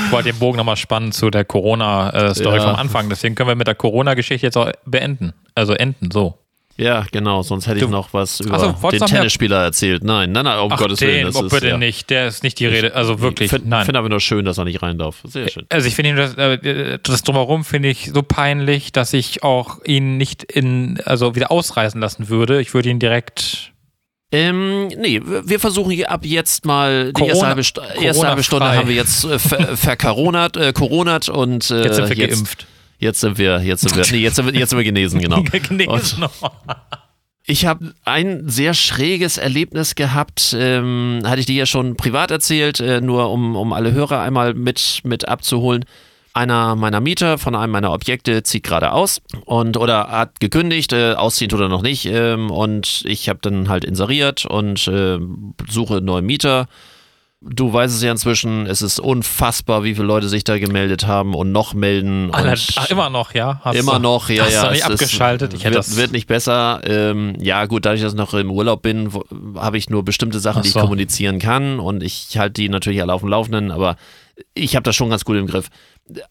Ich wollte den Bogen nochmal spannen zu der Corona-Story Ja. vom Anfang. Deswegen können wir mit der Corona-Geschichte jetzt auch beenden. Also enden, so. Ja, genau, sonst hätte ich Du- noch was über Ach so, wolltest den Tennisspieler erzählt. Nein, nein, nein, um Ach, Gottes den, Willen. Das oh, ist, bitte ja. nicht. Der ist nicht die Rede. Also wirklich, Ich finde find aber nur schön, dass er nicht rein darf. Sehr schön. Also ich finde ihn das, äh, das drumherum finde ich so peinlich, dass ich auch ihn nicht in, also wieder ausreißen lassen würde. Ich würde ihn direkt Ähm, nee, wir versuchen hier ab jetzt mal die Corona- erste halbe, erste halbe Stunde haben wir jetzt äh, ver vercoronat, äh, *laughs* coronat und äh, Jetzt sind wir geimpft. Jetzt sind wir, jetzt sind wir, nee, jetzt sind wir, jetzt sind wir genesen, genau. *laughs* Genesen. Ich habe ein sehr schräges Erlebnis gehabt, ähm, hatte ich dir ja schon privat erzählt, äh, nur um, um alle Hörer einmal mit, mit abzuholen. Einer meiner Mieter von einem meiner Objekte zieht gerade aus und oder hat gekündigt, äh, ausziehen oder noch nicht. Ähm, und ich habe dann halt inseriert und äh, suche einen neuen Mieter. Du weißt es ja inzwischen, es ist unfassbar, wie viele Leute sich da gemeldet haben und noch melden. Alle, und immer noch, ja? Hast Immer du, noch, ja, hast ja. du nicht ist- abgeschaltet? Ich hätte wird, das. wird nicht besser. Ähm, ja, gut, dadurch, dass ich noch im Urlaub bin, habe ich nur bestimmte Sachen, Ach die ich so. kommunizieren kann und ich halte die natürlich alle auf dem Laufenden, aber ich habe das schon ganz gut im Griff.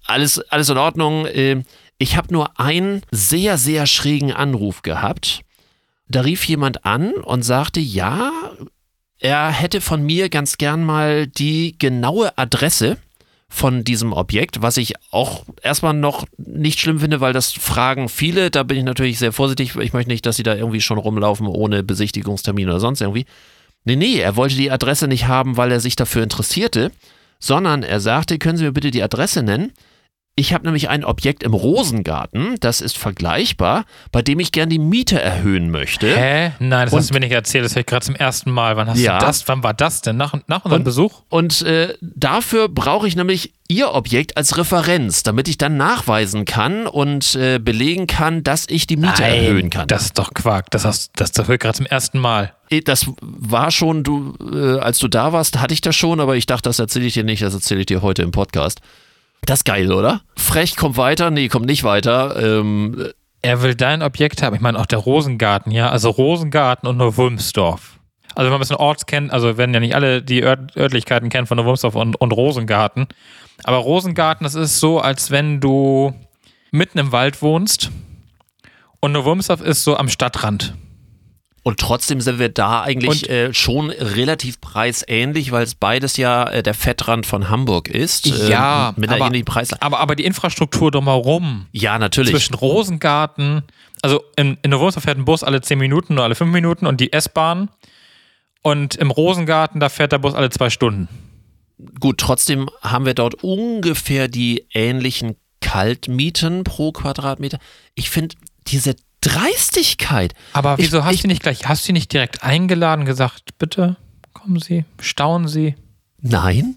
Alles, alles in Ordnung. Ähm, Ich habe nur einen sehr, sehr schrägen Anruf gehabt. Da rief jemand an und sagte, ja, er hätte von mir ganz gern mal die genaue Adresse von diesem Objekt, was ich auch erstmal noch nicht schlimm finde, weil das fragen viele. Da bin ich natürlich sehr vorsichtig. Ich möchte nicht, dass sie da irgendwie schon rumlaufen ohne Besichtigungstermin oder sonst irgendwie. Nee, nee, er wollte die Adresse nicht haben, weil er sich dafür interessierte, sondern er sagte, können Sie mir bitte die Adresse nennen? Ich habe nämlich ein Objekt im Rosengarten, das ist vergleichbar, bei dem ich gern die Miete erhöhen möchte. Hä? Nein, das Und- hast du mir nicht erzählt. Das höre ich gerade zum ersten Mal. Wann hast Ja. du das? Wann war das denn? Nach, nach unserem Und- Besuch? Und äh, dafür brauche ich nämlich Ihr Objekt als Referenz, damit ich dann nachweisen kann und äh, belegen kann, dass ich die Miete erhöhen kann. Das ist doch Quark. Das, hast, das, das höre ich gerade zum ersten Mal. Eh, das war schon, du, äh, als du da warst, hatte ich das schon, aber ich dachte, das erzähle ich dir nicht, das erzähle ich dir heute im Podcast. Das ist geil, oder? Frech kommt weiter, nee, kommt nicht weiter. Ähm, Er will dein Objekt haben. Ich meine, auch der Rosengarten, ja. Also Rosengarten und nur Wulmsdorf. Also wenn man ein bisschen Orts kennt, also werden ja nicht alle die Ört Örtlichkeiten kennen von der Wulmsdorf und, und Rosengarten. Aber Rosengarten, das ist so, als wenn du mitten im Wald wohnst und nur Wulmsdorf ist so am Stadtrand. Und trotzdem sind wir da eigentlich äh, schon relativ preisähnlich, weil es beides ja äh, der Fettrand von Hamburg ist. ähm, Ja, mit einer aber- ähnlichen Preislage. Aber, aber die Infrastruktur drumherum, Ja, natürlich. zwischen Rosengarten, also in, in der Wulmsdorf fährt ein Bus alle 10 Minuten, nur alle 5 Minuten und die S-Bahn. Und im Rosengarten, da fährt der Bus alle zwei Stunden. Gut, trotzdem haben wir dort ungefähr die ähnlichen Kaltmieten pro Quadratmeter. Ich finde diese Dreistigkeit. Aber Ich- wieso hast ich- du nicht gleich, hast du nicht direkt eingeladen gesagt, bitte kommen Sie, staunen Sie? Nein.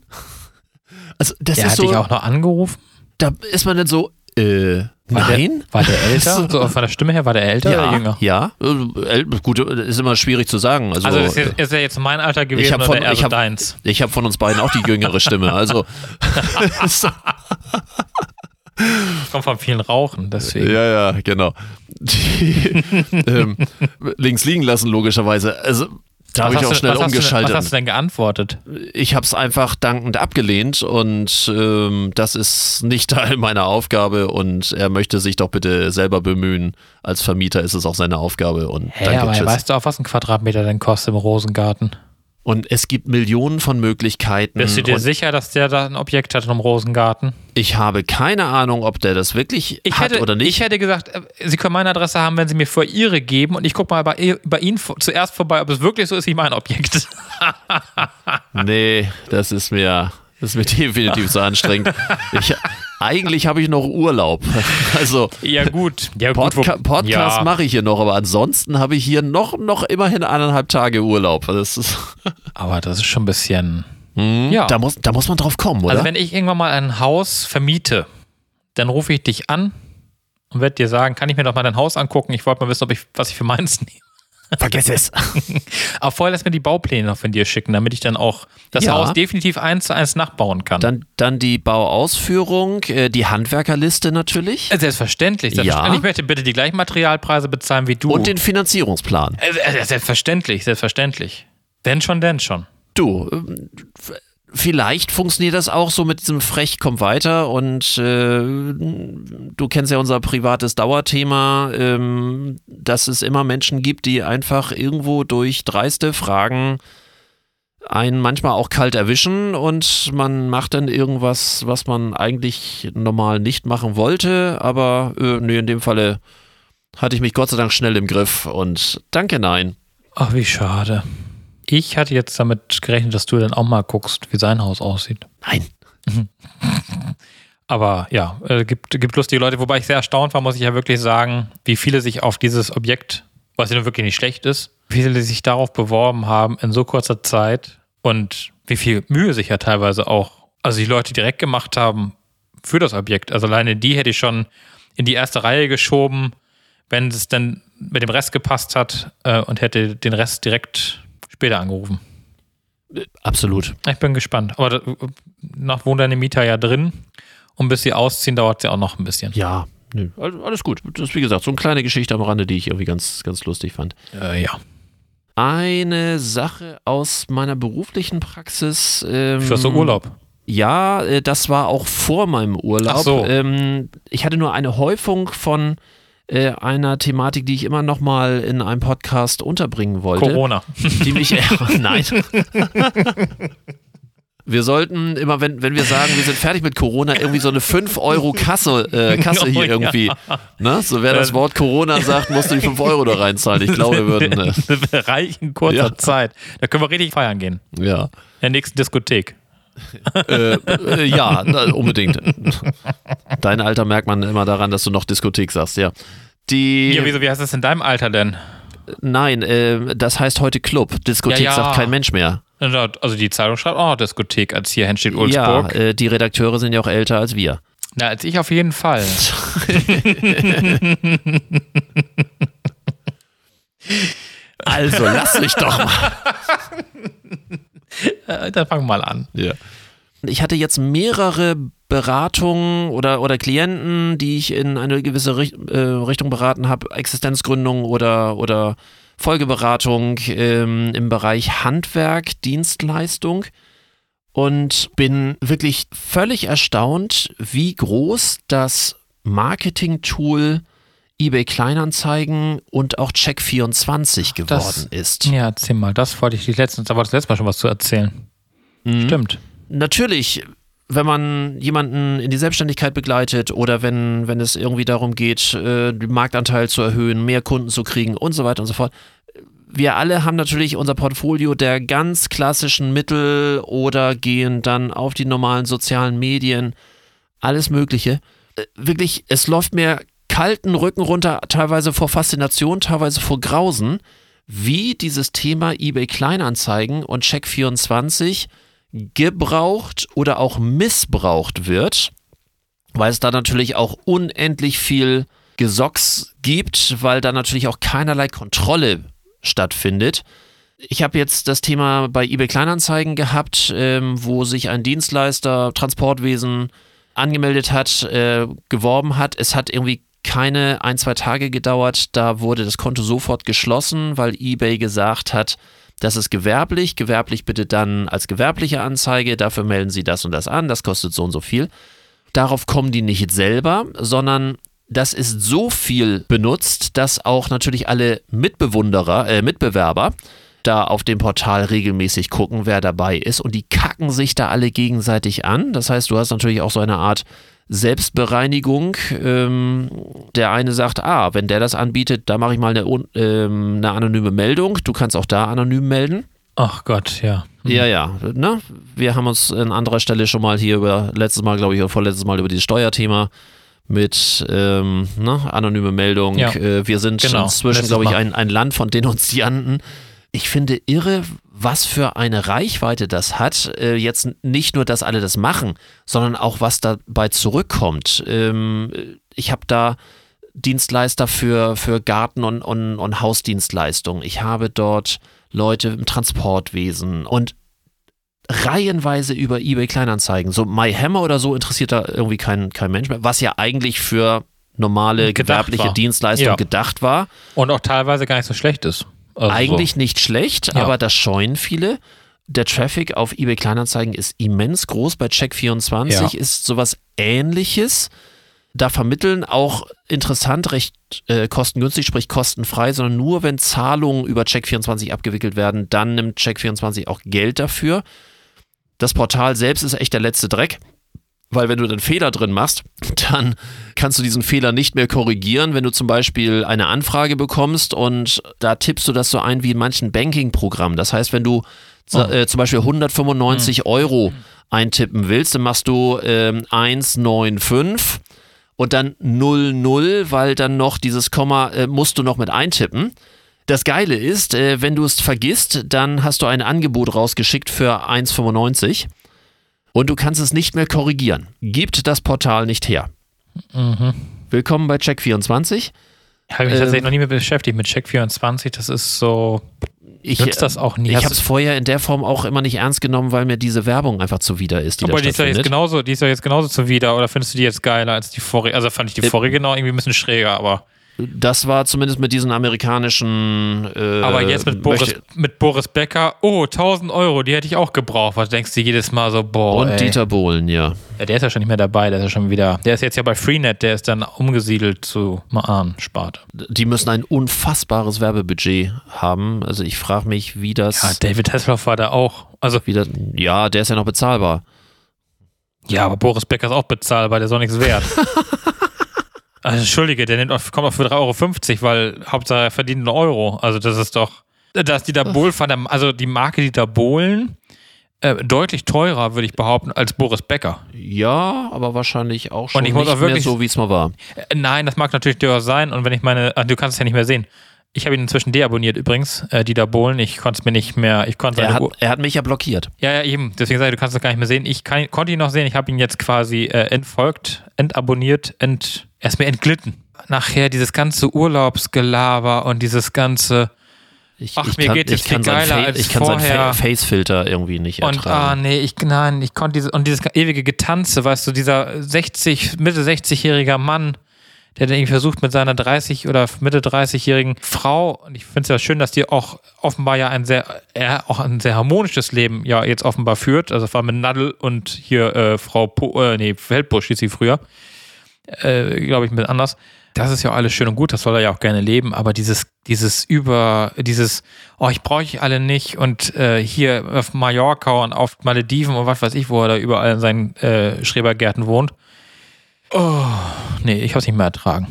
Also das Der ist hat so, dich auch noch angerufen? da ist man dann so, äh, War nein. Der, war der älter? *laughs* so von der Stimme her, war der älter oder ja, jünger? ja, äh, gut, ist immer schwierig zu sagen. Also, Also ist, jetzt- ist er jetzt mein Alter gewesen hab oder von- eher ich hab- deins? ich habe von uns beiden auch die jüngere Stimme. Also *laughs* *laughs* *laughs* Kommt von vielen Rauchen, deswegen. Ja, ja, genau. Die, *laughs* ähm, links liegen lassen, logischerweise. Also, da habe ich auch schnell was umgeschaltet. Hast du, was hast du denn geantwortet? Ich habe es einfach dankend abgelehnt und ähm, das ist nicht *laughs* Teil meiner Aufgabe und er möchte sich doch bitte selber bemühen. Als Vermieter ist es auch seine Aufgabe und Hä, danke, aber tschüss. weißt du auch, was ein Quadratmeter denn kostet im Rosengarten? Und es gibt Millionen von Möglichkeiten. Bist du dir sicher, dass der da ein Objekt hat im Rosengarten? ich habe keine Ahnung, ob der das wirklich Ich hat hätte, oder nicht. ich hätte gesagt, äh, Sie können meine Adresse haben, wenn Sie mir vor Ihre geben und ich gucke mal bei, bei Ihnen zuerst vorbei, ob es wirklich so ist wie mein Objekt. *laughs* Nee, das ist mir, das ist mir *laughs* definitiv zu anstrengend. Ich, eigentlich habe ich noch Urlaub. *laughs* Also ja gut, ja gut. Podca Podcast ja, mache ich hier noch, aber ansonsten habe ich hier noch, noch immerhin eineinhalb Tage Urlaub. Das ist, *laughs* aber das ist schon ein bisschen. Ja. Hm? da, muss, da muss man drauf kommen, oder? Also wenn ich irgendwann mal ein Haus vermiete, dann rufe ich dich an und werde dir sagen, kann ich mir doch mal dein Haus angucken? Ich wollte mal wissen, ob ich, was ich für meins *laughs* nehme. Vergiss es. *laughs* Aber vorher lass mir die Baupläne noch von dir schicken, damit ich dann auch das Ja. Haus definitiv eins zu eins nachbauen kann. Dann, dann die Bauausführung, äh, die Handwerkerliste natürlich Äh, Selbstverständlich. selbstverständlich. Ja. Ich möchte bitte die gleichen Materialpreise bezahlen wie du. und den Finanzierungsplan. Äh, selbstverständlich, selbstverständlich. Wenn schon, denn schon. Du, vielleicht funktioniert das auch so mit diesem Frech komm weiter und äh, du kennst ja unser privates Dauerthema, ähm, dass es immer Menschen gibt, die einfach irgendwo durch dreiste Fragen einen manchmal auch kalt erwischen und man macht dann irgendwas, was man eigentlich normal nicht machen wollte, aber äh, nee, in dem Falle hatte ich mich Gott sei Dank schnell im Griff und danke, nein. Ach, wie schade. Ich hatte jetzt damit gerechnet, dass du dann auch mal guckst, wie sein Haus aussieht. Nein. *laughs* Aber ja, äh, gibt, gibt lustige Leute, wobei ich sehr erstaunt war, muss ich ja wirklich sagen, wie viele sich auf dieses Objekt, was ja nun wirklich nicht schlecht ist, wie viele sich darauf beworben haben in so kurzer Zeit und wie viel Mühe sich ja teilweise auch, also die Leute direkt gemacht haben für das Objekt. Also alleine die hätte ich schon in die erste Reihe geschoben, wenn es dann mit dem Rest gepasst hat äh, und hätte den Rest direkt später angerufen. Absolut. Ich bin gespannt. Aber da, noch wohnt deine Mieter ja drin. Und bis sie ausziehen, dauert es ja auch noch ein bisschen. Ja, nö, all- alles gut. Das ist wie gesagt so eine kleine Geschichte am Rande, die ich irgendwie ganz, ganz lustig fand. Äh, ja. Eine Sache aus meiner beruflichen Praxis. Ähm, Für so Urlaub. Ja, äh, das war auch vor meinem Urlaub. Ach so. Ähm, ich hatte nur eine Häufung von äh, einer Thematik, die ich immer noch mal in einem Podcast unterbringen wollte. Corona. Die mich. *laughs* *laughs* nein. Wir sollten immer, wenn, wenn wir sagen, wir sind fertig mit Corona, irgendwie so eine 5 Euro Kasse, äh, Kasse hier *laughs* Oh, irgendwie. Ne? So wer das Äh, Wort Corona sagt, musst du die 5 Euro da reinzahlen. Ich glaube, wir würden. Äh, Reich in kurzer Ja. Zeit. Da können wir richtig feiern gehen. ja. In der nächsten Diskothek. Äh, äh, ja, unbedingt. Dein Alter merkt man immer daran, dass du noch Diskothek sagst, ja. Die. Ja, wieso, wie heißt das in deinem Alter denn? Nein, äh, das heißt heute Club. Diskothek Ja, ja. sagt kein Mensch mehr. Also die Zeitung schreibt auch noch Diskothek, als hier steht Ulzburg. Ja, äh, die Redakteure sind ja auch älter als wir. Na, als ich auf jeden Fall. *laughs* Also lass mich doch mal. *laughs* Äh, dann fang mal an. Ja. Ich hatte jetzt mehrere Beratungen oder, oder Klienten, die ich in eine gewisse Richt äh, Richtung beraten habe, Existenzgründung oder, oder Folgeberatung ähm, im Bereich Handwerk, Dienstleistung und bin wirklich völlig erstaunt, wie groß das Marketing-Tool eBay Kleinanzeigen und auch Check24 geworden Das- ist. Ja, erzähl mal. Das wollte ich die letzten, da wolltest du letztes Mal schon was zu erzählen. Mhm. Stimmt. natürlich, wenn man jemanden in die Selbstständigkeit begleitet oder wenn, wenn es irgendwie darum geht, äh, den Marktanteil zu erhöhen, mehr Kunden zu kriegen und so weiter und so fort. Wir alle haben natürlich unser Portfolio der ganz klassischen Mittel oder gehen dann auf die normalen sozialen Medien, alles Mögliche. Äh, Wirklich, es läuft mir kalten Rücken runter, teilweise vor Faszination, teilweise vor Grausen, wie dieses Thema eBay Kleinanzeigen und Check24 gebraucht oder auch missbraucht wird, weil es da natürlich auch unendlich viel Gesocks gibt, weil da natürlich auch keinerlei Kontrolle stattfindet. Ich habe jetzt das Thema bei eBay Kleinanzeigen gehabt, ähm, wo sich ein Dienstleister, Transportwesen, angemeldet hat, äh, geworben hat. Es hat irgendwie keine ein, zwei Tage gedauert. Da wurde das Konto sofort geschlossen, weil eBay gesagt hat, das ist gewerblich. Gewerblich bitte dann als gewerbliche Anzeige. Dafür melden Sie das und das an. Das kostet so und so viel. Darauf kommen die nicht selber, sondern das ist so viel benutzt, dass auch natürlich alle Mitbewunderer, äh, Mitbewerber da auf dem Portal regelmäßig gucken, wer dabei ist und die kacken sich da alle gegenseitig an. Das heißt, du hast natürlich auch so eine Art Selbstbereinigung. Ähm, der eine sagt, ah, wenn der das anbietet, da mache ich mal eine, ähm, eine anonyme Meldung. Du kannst auch da anonym melden. Ach Gott, ja. Mhm. Ja, ja. Ne? Wir haben uns an anderer Stelle schon mal hier über, letztes Mal, glaube ich, oder vorletztes Mal über dieses Steuerthema mit ähm, ne, anonyme Meldung. Ja. Äh, wir sind genau. inzwischen, glaube ich, ein, ein Land von Denunzianten ich finde irre, was für eine Reichweite das hat. Äh, jetzt nicht nur, dass alle das machen, sondern auch, was dabei zurückkommt. Ähm, ich habe da Dienstleister für, für Garten- und, und, und Hausdienstleistungen. Ich habe dort Leute im Transportwesen und reihenweise über eBay Kleinanzeigen. So MyHammer oder so interessiert da irgendwie kein, kein Mensch mehr, was ja eigentlich für normale gewerbliche war. Dienstleistung ja. gedacht war. Und auch teilweise gar nicht so schlecht ist. Also Eigentlich so. nicht schlecht, ja. aber das scheuen viele. Der Traffic auf eBay Kleinanzeigen ist immens groß. Bei Check24 ja. ist sowas ähnliches. Da vermitteln auch interessant, recht äh, kostengünstig, sprich kostenfrei, sondern nur wenn Zahlungen über Check24 abgewickelt werden, dann nimmt Check24 auch Geld dafür. Das Portal selbst ist echt der letzte Dreck. Weil wenn du einen Fehler drin machst, *laughs* dann kannst du diesen Fehler nicht mehr korrigieren. Wenn du zum Beispiel eine Anfrage bekommst und da tippst du das so ein wie in manchen Banking-Programmen. Das heißt, wenn du oh. äh, zum Beispiel 195 mhm. Euro eintippen willst, dann machst du ähm, 195 und dann 00, weil dann noch dieses Komma äh, musst du noch mit eintippen. Das Geile ist, äh, wenn du es vergisst, dann hast du ein Angebot rausgeschickt für 1,95 und du kannst es nicht mehr korrigieren. Gibt das Portal nicht her. Mhm. Willkommen bei Check24. Habe ich mich tatsächlich ähm, noch nie mehr beschäftigt mit Check24. Das ist so. Ich nutze das auch nie. Ich habe es vorher in der Form auch immer nicht ernst genommen, weil mir diese Werbung einfach zuwider ist. Die Aber die ist ja jetzt genauso, die ist ja jetzt genauso zuwider. Oder findest du die jetzt geiler als die vorige? Also fand ich die äh, vorige genau irgendwie ein bisschen schräger, aber. Das war zumindest mit diesen amerikanischen. Äh, Aber jetzt mit Boris, mit Boris Becker, oh, 1000 Euro, die hätte ich auch gebraucht. Was denkst du jedes Mal so, boah. Und ey. Dieter Bohlen, ja. Ja, der ist ja schon nicht mehr dabei, der ist ja schon wieder. Der ist jetzt ja bei Freenet, der ist dann umgesiedelt zu Maan-Sparte. Die müssen ein unfassbares Werbebudget haben. Also ich frage mich, wie das. Ja, David Hasselhoff war da auch. Also, wie das, ja, der ist ja noch bezahlbar. Ja, aber Boris Becker ist auch bezahlbar, der ist auch nichts wert. *laughs* Also, Entschuldige, der nimmt auf, kommt auf für 3,50 Euro, weil Hauptsache er verdient einen Euro. Also das ist doch, dass die Bohlen von also die Marke Dieter Bohlen äh, deutlich teurer, würde ich behaupten, als Boris Becker. Ja, aber wahrscheinlich auch schon und ich muss nicht auch wirklich, mehr so, wie es mal war. Äh, nein, das mag natürlich durchaus sein. Und wenn ich meine, ach, du kannst es ja nicht mehr sehen. Ich habe ihn inzwischen deabonniert übrigens, äh, Dieter Bohlen. Ich konnte es mir nicht mehr. Ich konnte er, hat, er hat mich ja blockiert. Ja, ja, eben. Deswegen sage ich, du kannst es gar nicht mehr sehen. Ich kann, konnte ihn noch sehen. Ich habe ihn jetzt quasi äh, entfolgt, entabonniert, ent, er ist mir entglitten. Nachher dieses ganze Urlaubsgelaber und dieses ganze. Ich, Ach, ich mir kann, geht es viel geiler als Ich kann vorher. seinen Facefilter irgendwie nicht und, ertragen. Ah, nee, ich, nein, ich konnte dieses, und dieses ewige Getanze, weißt du, dieser 60, Mitte 60-jähriger Mann, der dann irgendwie versucht mit seiner 30 oder Mitte 30-jährigen Frau, und ich finde es ja schön, dass die auch offenbar ja ein sehr, er auch ein sehr harmonisches Leben ja jetzt offenbar führt. Also es war mit Nadel und hier äh, Frau, po, äh, nee, Feldbusch hieß sie früher äh, glaube ich, ein bisschen anders. Das ist ja alles schön und gut, das soll er ja auch gerne leben, aber dieses, dieses über, dieses, oh, ich brauche ich alle nicht und äh, hier auf Mallorca und auf Malediven und was weiß ich, wo er da überall in seinen äh, Schrebergärten wohnt. Oh, nee, ich habe es nicht mehr ertragen.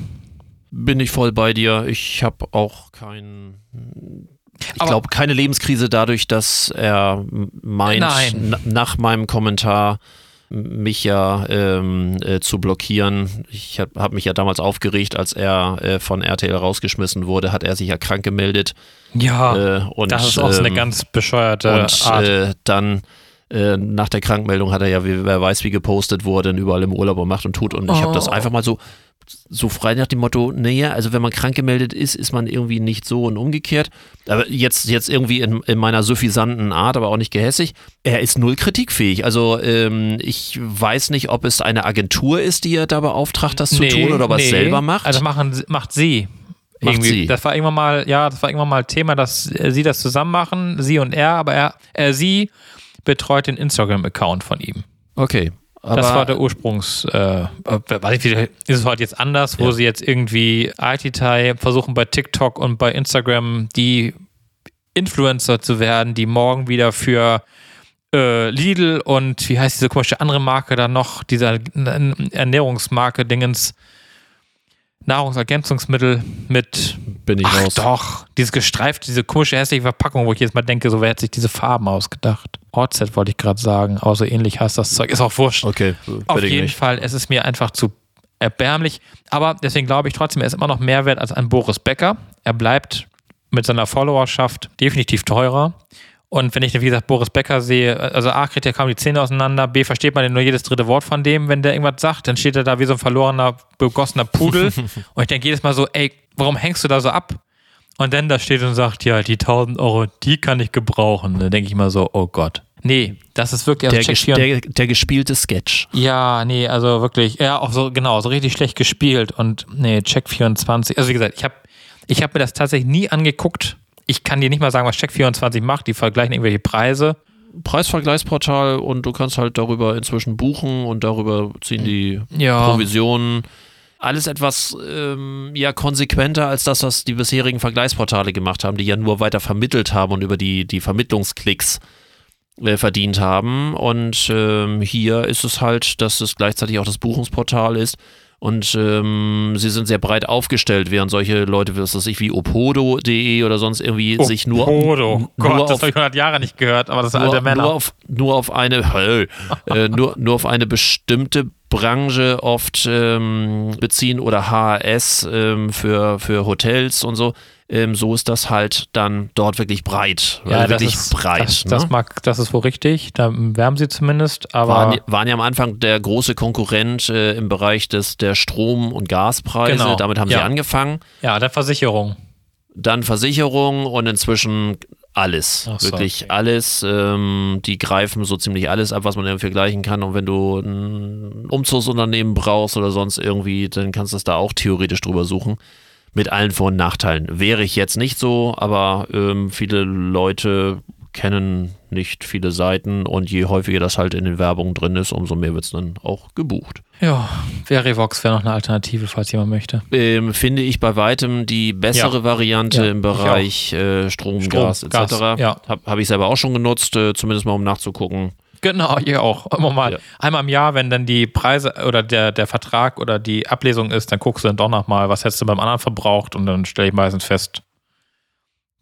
Bin ich voll bei dir. Ich habe auch kein, ich glaube, keine Lebenskrise dadurch, dass er meint, nach meinem Kommentar mich ja ähm, äh, zu blockieren. Ich habe hab mich ja damals aufgeregt, als er äh, von RTL rausgeschmissen wurde, hat er sich ja krank gemeldet. Ja, äh, und, das ist auch so eine ähm, ganz bescheuerte und, Art. Äh, dann äh, nach der Krankmeldung hat er ja, wer weiß, wie gepostet wurde, überall im Urlaub und macht und tut. Und ich habe das Oh. einfach mal so, so frei nach dem Motto, naja, also wenn man krank gemeldet ist, ist man irgendwie nicht so und umgekehrt. Aber jetzt, jetzt irgendwie in, in meiner suffisanten Art, aber auch nicht gehässig. Er ist null kritikfähig. Also ähm, ich weiß nicht, ob es eine Agentur ist, die er da beauftragt, das zu tun oder ob er es selber macht. Also machen, macht sie. Das war irgendwann mal, ja, das war irgendwann mal Thema, dass äh, sie das zusammen machen, sie und er, aber er, äh, sie betreut den Instagram-Account von ihm. okay. Aber das war der Ursprungs, äh, weiß ich, wie- ist es heute jetzt anders, wo Ja. sie jetzt irgendwie IT-Teil versuchen bei TikTok und bei Instagram die Influencer zu werden, die morgen wieder für äh, Lidl und wie heißt diese komische andere Marke dann noch, dieser Ernährungsmarke Dingens, Nahrungsergänzungsmittel mit bin ich Ach raus. doch, dieses gestreifte, diese komische hässliche Verpackung, wo ich jetzt mal denke, so wer hat sich diese Farben ausgedacht? OZ wollte ich gerade sagen, aber so ähnlich heißt das Zeug, ist auch wurscht. Okay, Auf jeden nicht. Fall, es ist mir einfach zu erbärmlich. Aber deswegen glaube ich trotzdem, er ist immer noch mehr wert als ein Boris Becker. Er bleibt mit seiner Followerschaft definitiv teurer. Und wenn ich, wie gesagt, Boris Becker sehe, also A, kriegt er kaum die Zähne auseinander, B, versteht man nur jedes dritte Wort von dem, wenn der irgendwas sagt, dann steht er da wie so ein verlorener, begossener Pudel. *laughs* und ich denke jedes Mal so, ey, warum hängst du da so ab? Und dann da steht und sagt, ja, die 1000 Euro, die kann ich gebrauchen. Dann denke ich mal so, oh Gott. Nee, das ist wirklich, also Der, ges 24 der, der gespielte Sketch. ja, nee, also wirklich, ja, auch so, genau, so richtig schlecht gespielt und nee, Check 24. Also wie gesagt, ich habe ich hab mir das tatsächlich nie angeguckt. Ich kann dir nicht mal sagen, was Check 24 macht. Die vergleichen irgendwelche Preise. Preisvergleichsportal und du kannst halt darüber inzwischen buchen und darüber ziehen die Ja. Provisionen. Alles etwas ähm, ja konsequenter als das, was die bisherigen Vergleichsportale gemacht haben, die ja nur weiter vermittelt haben und über die, die Vermittlungsklicks äh, verdient haben. Und ähm, hier ist es halt, dass es gleichzeitig auch das Buchungsportal ist. Und ähm, sie sind sehr breit aufgestellt, während solche Leute, was weiß ich, wie opodo.de oder sonst irgendwie sich nur, Odo. nur Gott, das auf habe ich 100 Jahre nicht gehört, aber das sind alte nur, Männer. nur, auf, nur auf eine hey, äh, nur, nur auf eine bestimmte Branche oft ähm, beziehen oder HRS ähm, für, für Hotels und so. Ähm, so ist das halt dann dort wirklich breit. ja, Äh, das wirklich ist, breit. Das, ne? das, mag, das ist wohl richtig. Da wärmen sie zumindest, aber waren, waren ja am Anfang der große Konkurrent äh, im Bereich des, der Strom- und Gaspreise. Genau, Damit haben sie ja. angefangen. ja, der Versicherung. Dann Versicherung und inzwischen alles. So, Wirklich okay. alles. Ähm, die greifen so ziemlich alles ab, was man irgendwie vergleichen kann. Und wenn du ein Umzugsunternehmen brauchst oder sonst irgendwie, dann kannst du es da auch theoretisch drüber suchen. Mit allen Vor- und Nachteilen. Wäre ich jetzt nicht so, aber ähm, viele Leute kennen nicht viele Seiten und je häufiger das halt in den Werbungen drin ist, umso mehr wird es dann auch gebucht. Ja, Verivox wäre noch eine Alternative, falls jemand möchte. Ähm, finde ich bei weitem die bessere Ja. Variante Ja, im ich Bereich äh, Strom, Strom, Gas etc. Ja. Habe hab ich selber auch schon genutzt, äh, zumindest mal um nachzugucken. Genau, ihr auch. Immer mal. Ja. Einmal im Jahr, wenn dann die Preise oder der, der Vertrag oder die Ablesung ist, dann guckst du dann doch nochmal, was hättest du beim anderen verbraucht und dann stelle ich meistens fest,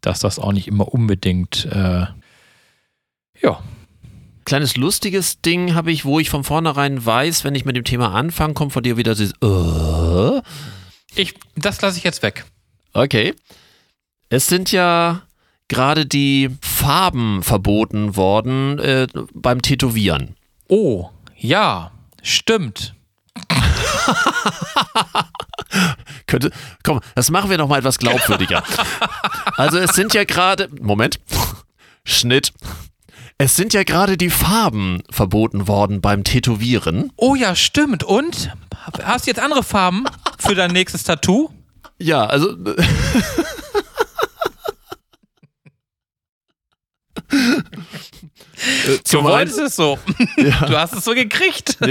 dass das auch nicht immer unbedingt, äh, ja. Kleines lustiges Ding habe ich, wo ich von vornherein weiß, wenn ich mit dem Thema anfange, kommt von dir wieder dieses äh, Ich, das lasse ich jetzt weg. Okay. Es sind ja gerade die Farben verboten worden äh, beim Tätowieren. Oh, ja, stimmt. *laughs* Könnte, komm, das machen wir noch mal etwas glaubwürdiger. *laughs* also es sind ja gerade, Moment, Schnitt. Es sind ja gerade die Farben verboten worden beim Tätowieren. Oh ja, stimmt. Und? Hast du jetzt andere Farben für dein nächstes Tattoo? Ja, also Äh, Du zum einen, wolltest es so. *laughs* Du hast es so gekriegt. *laughs*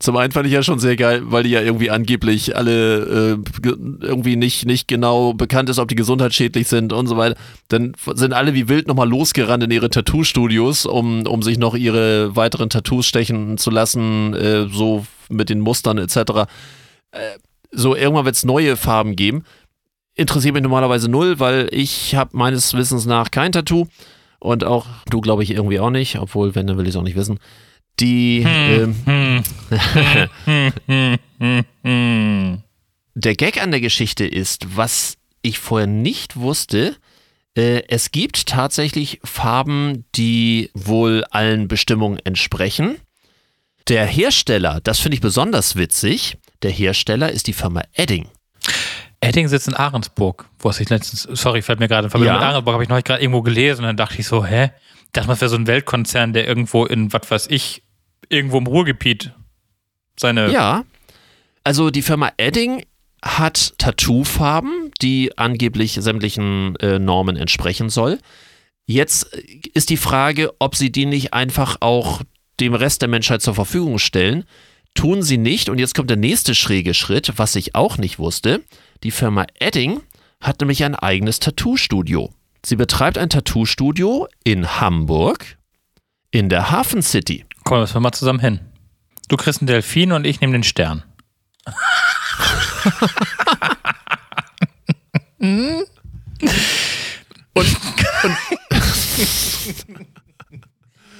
zum einen fand ich ja schon sehr geil, weil die ja irgendwie angeblich alle äh, ge- irgendwie nicht, nicht genau bekannt ist, ob die gesundheitsschädlich sind und so weiter. Dann sind alle wie wild nochmal losgerannt in ihre Tattoo-Studios, um, um sich noch ihre weiteren Tattoos stechen zu lassen, äh, so mit den Mustern etc. Äh, so irgendwann wird es neue Farben geben. Interessiert mich normalerweise null, weil ich habe meines Wissens nach kein Tattoo und auch du glaube ich irgendwie auch nicht, obwohl wenn, dann will ich es auch nicht wissen. Die ähm, Hm. Hm, hm, hm, hm. der Gag an der Geschichte ist, was ich vorher nicht wusste, Äh, es gibt tatsächlich Farben, die wohl allen Bestimmungen entsprechen. Der Hersteller, das finde ich besonders witzig, der Hersteller ist die Firma Edding. Edding sitzt in Ahrensburg, wo es sich letztens, sorry, fällt mir gerade in Verbindung Ja. mit Ahrensburg, habe ich noch gerade irgendwo gelesen und dann dachte ich so, hä? Das wäre so ein Weltkonzern, der irgendwo in, was weiß ich, irgendwo im Ruhrgebiet seine. Ja, also die Firma Edding hat Tattoofarben, die angeblich sämtlichen äh, Normen entsprechen soll. Jetzt ist die Frage, ob sie die nicht einfach auch dem Rest der Menschheit zur Verfügung stellen. Tun sie nicht. Und jetzt kommt der nächste schräge Schritt, was ich auch nicht wusste. Die Firma Edding hat nämlich ein eigenes Tattoo-Studio. Sie betreibt ein Tattoo-Studio in Hamburg, in der Hafen City. Komm, wir mal zusammen hin. Du kriegst einen Delfin und ich nehme den Stern.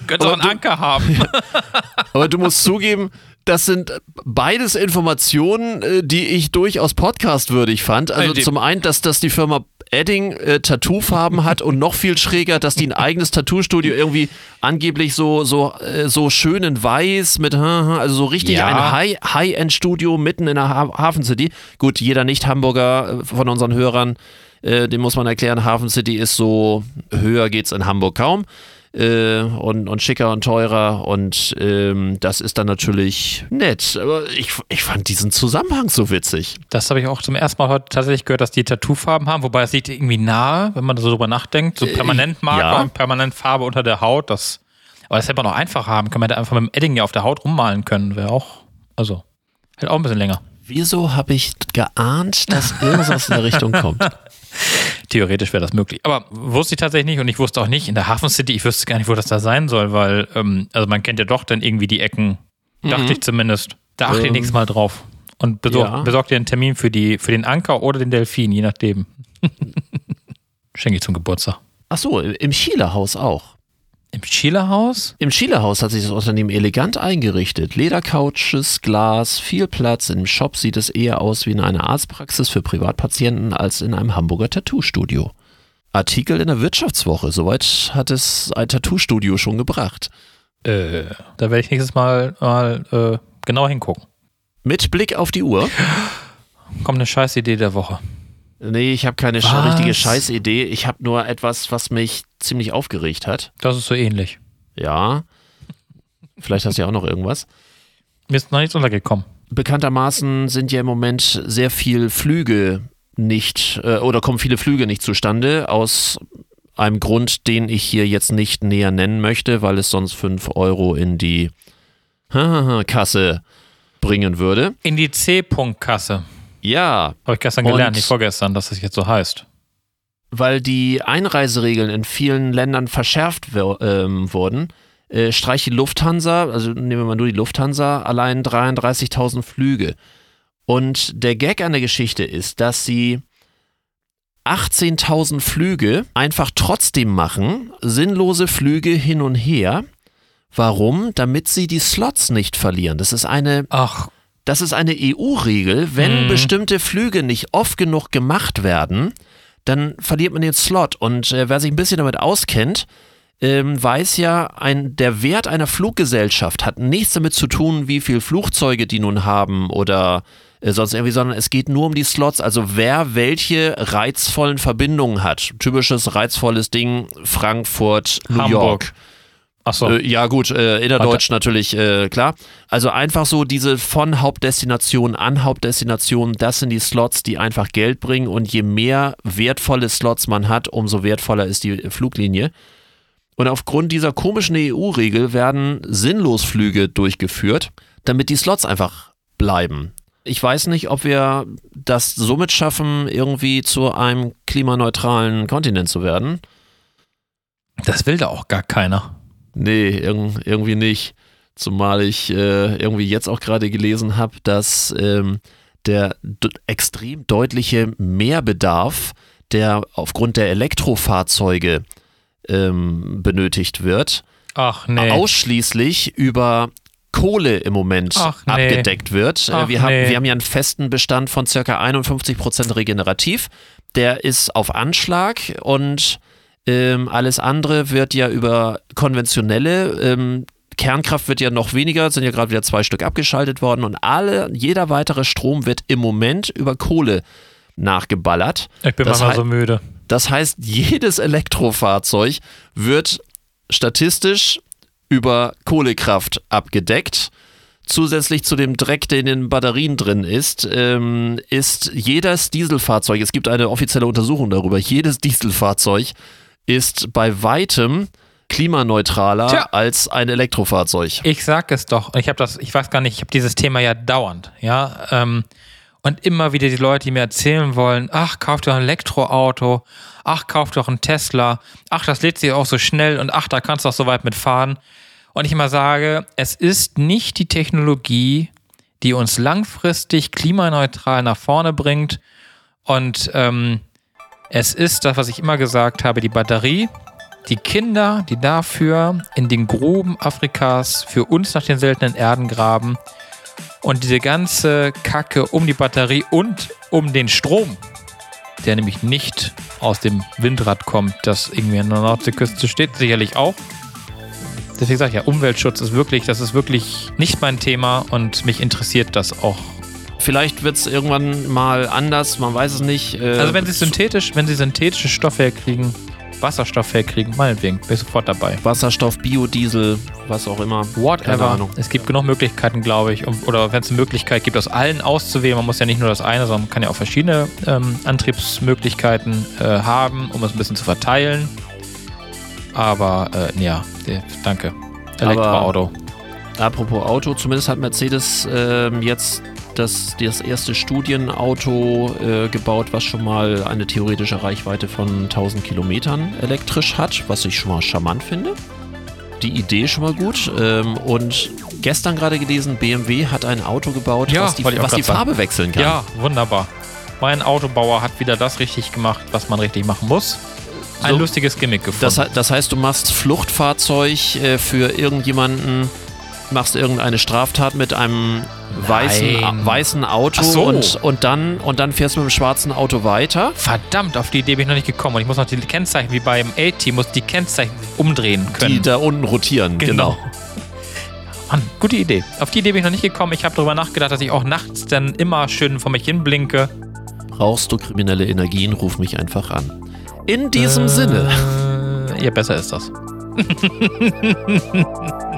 Könntest auch einen du- Anker haben. *laughs* Aber du musst zugeben, das sind beides Informationen, äh, die ich durchaus podcastwürdig fand. Also zum einen, dass, dass die Firma Edding äh, Tattoofarben hat und noch viel schräger, dass die ein eigenes Tattoo-Studio irgendwie angeblich so, so, äh, so schön in weiß mit, also so richtig Ja. ein High- High-End-Studio mitten in der ha Hafen City. Gut, jeder Nicht-Hamburger äh, von unseren Hörern, äh, dem muss man erklären, Hafen City ist so, höher geht's in Hamburg kaum äh, und, und schicker und teurer und ähm, das ist dann natürlich nett. Aber ich, ich fand diesen Zusammenhang so witzig. Das habe ich auch zum ersten Mal heute tatsächlich gehört, dass die Tattoofarben haben, wobei es liegt irgendwie nahe, wenn man so drüber nachdenkt. So permanent Marker ja. und permanent Farbe unter der Haut. Das, aber das hätte man auch einfach haben können. Man hätte einfach mit dem Edding ja auf der Haut rummalen können. Wäre auch, also, hätte auch ein bisschen länger. Wieso habe ich geahnt, dass irgendwas in der Richtung kommt? *laughs* Theoretisch wäre das möglich. Aber wusste ich tatsächlich nicht und ich wusste auch nicht in der Hafen City, ich wüsste gar nicht, wo das da sein soll, weil, ähm, also man kennt ja doch dann irgendwie die Ecken. Dachte ich zumindest. Da achte ich Ähm, nächstes Mal drauf. Und besorg, ja. besorg dir einen Termin für, die, für den Anker oder den Delfin, je nachdem. *laughs* Schenke ich zum Geburtstag. Ach so, im Schielerhaus auch. Im Schielerhaus? Im Schielerhaus hat sich das Unternehmen elegant eingerichtet. Ledercouches, Glas, viel Platz. Im Shop sieht es eher aus wie in einer Arztpraxis für Privatpatienten als in einem Hamburger Tattoo-Studio. Artikel in der Wirtschaftswoche. Soweit hat es ein Tattoo-Studio schon gebracht. Äh, da werde ich nächstes Mal mal äh, genau hingucken. Mit Blick auf die Uhr. Kommt eine Scheißidee der Woche. Nee, ich habe keine Was? richtige Scheißidee. Ich habe nur etwas, was mich ziemlich aufgeregt hat. Das ist so ähnlich. Ja. Vielleicht hast du ja auch noch irgendwas. Mir ist noch nichts untergekommen. Bekanntermaßen sind ja im Moment sehr viel Flüge nicht äh, oder kommen viele Flüge nicht zustande aus einem Grund, den ich hier jetzt nicht näher nennen möchte, weil es sonst 5 Euro in die *laughs* Kasse bringen würde. In die C-Punkt-Kasse. Ja, Habe ich gestern gelernt, nicht vorgestern, dass das jetzt so heißt. weil die Einreiseregeln in vielen Ländern verschärft ähm, wurden, äh, streicht die Lufthansa, also nehmen wir mal nur die Lufthansa, allein 33.000 Flüge. Und der Gag an der Geschichte ist, dass sie 18.000 Flüge einfach trotzdem machen, sinnlose Flüge hin und her. Warum? Damit sie die Slots nicht verlieren. Das ist eine Ach, das ist eine EU-Regel. Wenn Mhm. bestimmte Flüge nicht oft genug gemacht werden, dann verliert man den Slot. Und äh, wer sich ein bisschen damit auskennt, ähm, weiß ja, ein, der Wert einer Fluggesellschaft hat nichts damit zu tun, wie viele Flugzeuge die nun haben oder äh, sonst irgendwie, sondern es geht nur um die Slots, also wer welche reizvollen Verbindungen hat. Typisches reizvolles Ding, Frankfurt, New Hamburg. York. Ach so. Äh, ja, gut, äh, innerdeutsch natürlich, äh, klar. Also einfach so diese von Hauptdestination an Hauptdestination, das sind die Slots, die einfach Geld bringen und je mehr wertvolle Slots man hat, umso wertvoller ist die Fluglinie. Und aufgrund dieser komischen EU-Regel werden Sinnlosflüge durchgeführt, damit die Slots einfach bleiben. Ich weiß nicht, ob wir das somit schaffen, irgendwie zu einem klimaneutralen Kontinent zu werden. Das will da auch gar keiner. Nee, irg irgendwie nicht. Zumal ich äh, irgendwie jetzt auch gerade gelesen habe, dass ähm, der extrem deutliche Mehrbedarf, der aufgrund der Elektrofahrzeuge ähm, benötigt wird, Ach nee. ausschließlich über Kohle im Moment Ach, nee. abgedeckt wird. Äh, Ach, wir, haben, nee. wir haben ja einen festen Bestand von circa 51% regenerativ. Der ist auf Anschlag und Ähm, alles andere wird ja über konventionelle ähm, Kernkraft wird ja noch weniger, sind ja gerade wieder zwei Stück abgeschaltet worden und alle, jeder weitere Strom wird im Moment über Kohle nachgeballert. Ich bin das manchmal so müde. Das heißt, jedes Elektrofahrzeug wird statistisch über Kohlekraft abgedeckt. Zusätzlich zu dem Dreck, der in den Batterien drin ist, ähm, ist jedes Dieselfahrzeug, es gibt eine offizielle Untersuchung darüber, jedes Dieselfahrzeug ist bei weitem klimaneutraler Tja. als ein Elektrofahrzeug. Ich sag es doch. Ich habe das, ich weiß gar nicht, ich habe dieses Thema ja dauernd, ja. Ähm, und immer wieder die Leute, die mir erzählen wollen, ach, kauf doch ein Elektroauto, ach, kauf doch einen Tesla, ach, das lädt sich auch so schnell und ach, da kannst du auch so weit mitfahren. Und ich immer sage, es ist nicht die Technologie, die uns langfristig klimaneutral nach vorne bringt. Und ähm, es ist das, was ich immer gesagt habe, die Batterie, die Kinder, die dafür in den Gruben Afrikas für uns nach den seltenen Erden graben und diese ganze Kacke um die Batterie und um den Strom, der nämlich nicht aus dem Windrad kommt, das irgendwie an der Nordseeküste steht, sicherlich auch. Deswegen sage ich ja, Umweltschutz ist wirklich, das ist wirklich nicht mein Thema und mich interessiert das auch. Vielleicht wird es irgendwann mal anders, man weiß es nicht. Äh, Also wenn sie synthetisch, wenn sie synthetische Stoffe herkriegen, Wasserstoff herkriegen, meinetwegen, bin ich sofort dabei. Wasserstoff, Biodiesel, was auch immer. Keine Whatever. Ahnung. Es gibt genug Möglichkeiten, glaube ich. Um, oder wenn es eine Möglichkeit gibt, aus allen auszuwählen, man muss ja nicht nur das eine, sondern man kann ja auch verschiedene ähm, Antriebsmöglichkeiten äh, haben, um es ein bisschen zu verteilen. Aber äh, ja, danke. Elektroauto. Apropos Auto, zumindest hat Mercedes ähm, jetzt das, das erste Studienauto äh, gebaut, was schon mal eine theoretische Reichweite von 1000 Kilometern elektrisch hat, was ich schon mal charmant finde. Die Idee schon mal gut. Ähm, und gestern gerade gelesen, BMW hat ein Auto gebaut, Ja, was die, was die sagen. Farbe wechseln kann. Ja, wunderbar. Mein Autobauer hat wieder das richtig gemacht, was man richtig machen muss. Ein So. lustiges Gimmick gefunden. Das, das heißt, du machst Fluchtfahrzeug äh, für irgendjemanden, machst irgendeine Straftat mit einem weißen, weißen Auto so. und, und, dann, und dann fährst du mit dem schwarzen Auto weiter. Verdammt, auf die Idee bin ich noch nicht gekommen. Und ich muss noch die Kennzeichen, wie beim A-Team, muss die Kennzeichen umdrehen können. Die da unten rotieren, genau. Mann, gute Idee. Auf die Idee bin ich noch nicht gekommen. Ich habe darüber nachgedacht, dass ich auch nachts dann immer schön vor mich hin blinke. Brauchst du kriminelle Energien, ruf mich einfach an. In diesem Sinne. Äh, ja, besser ist das. *laughs*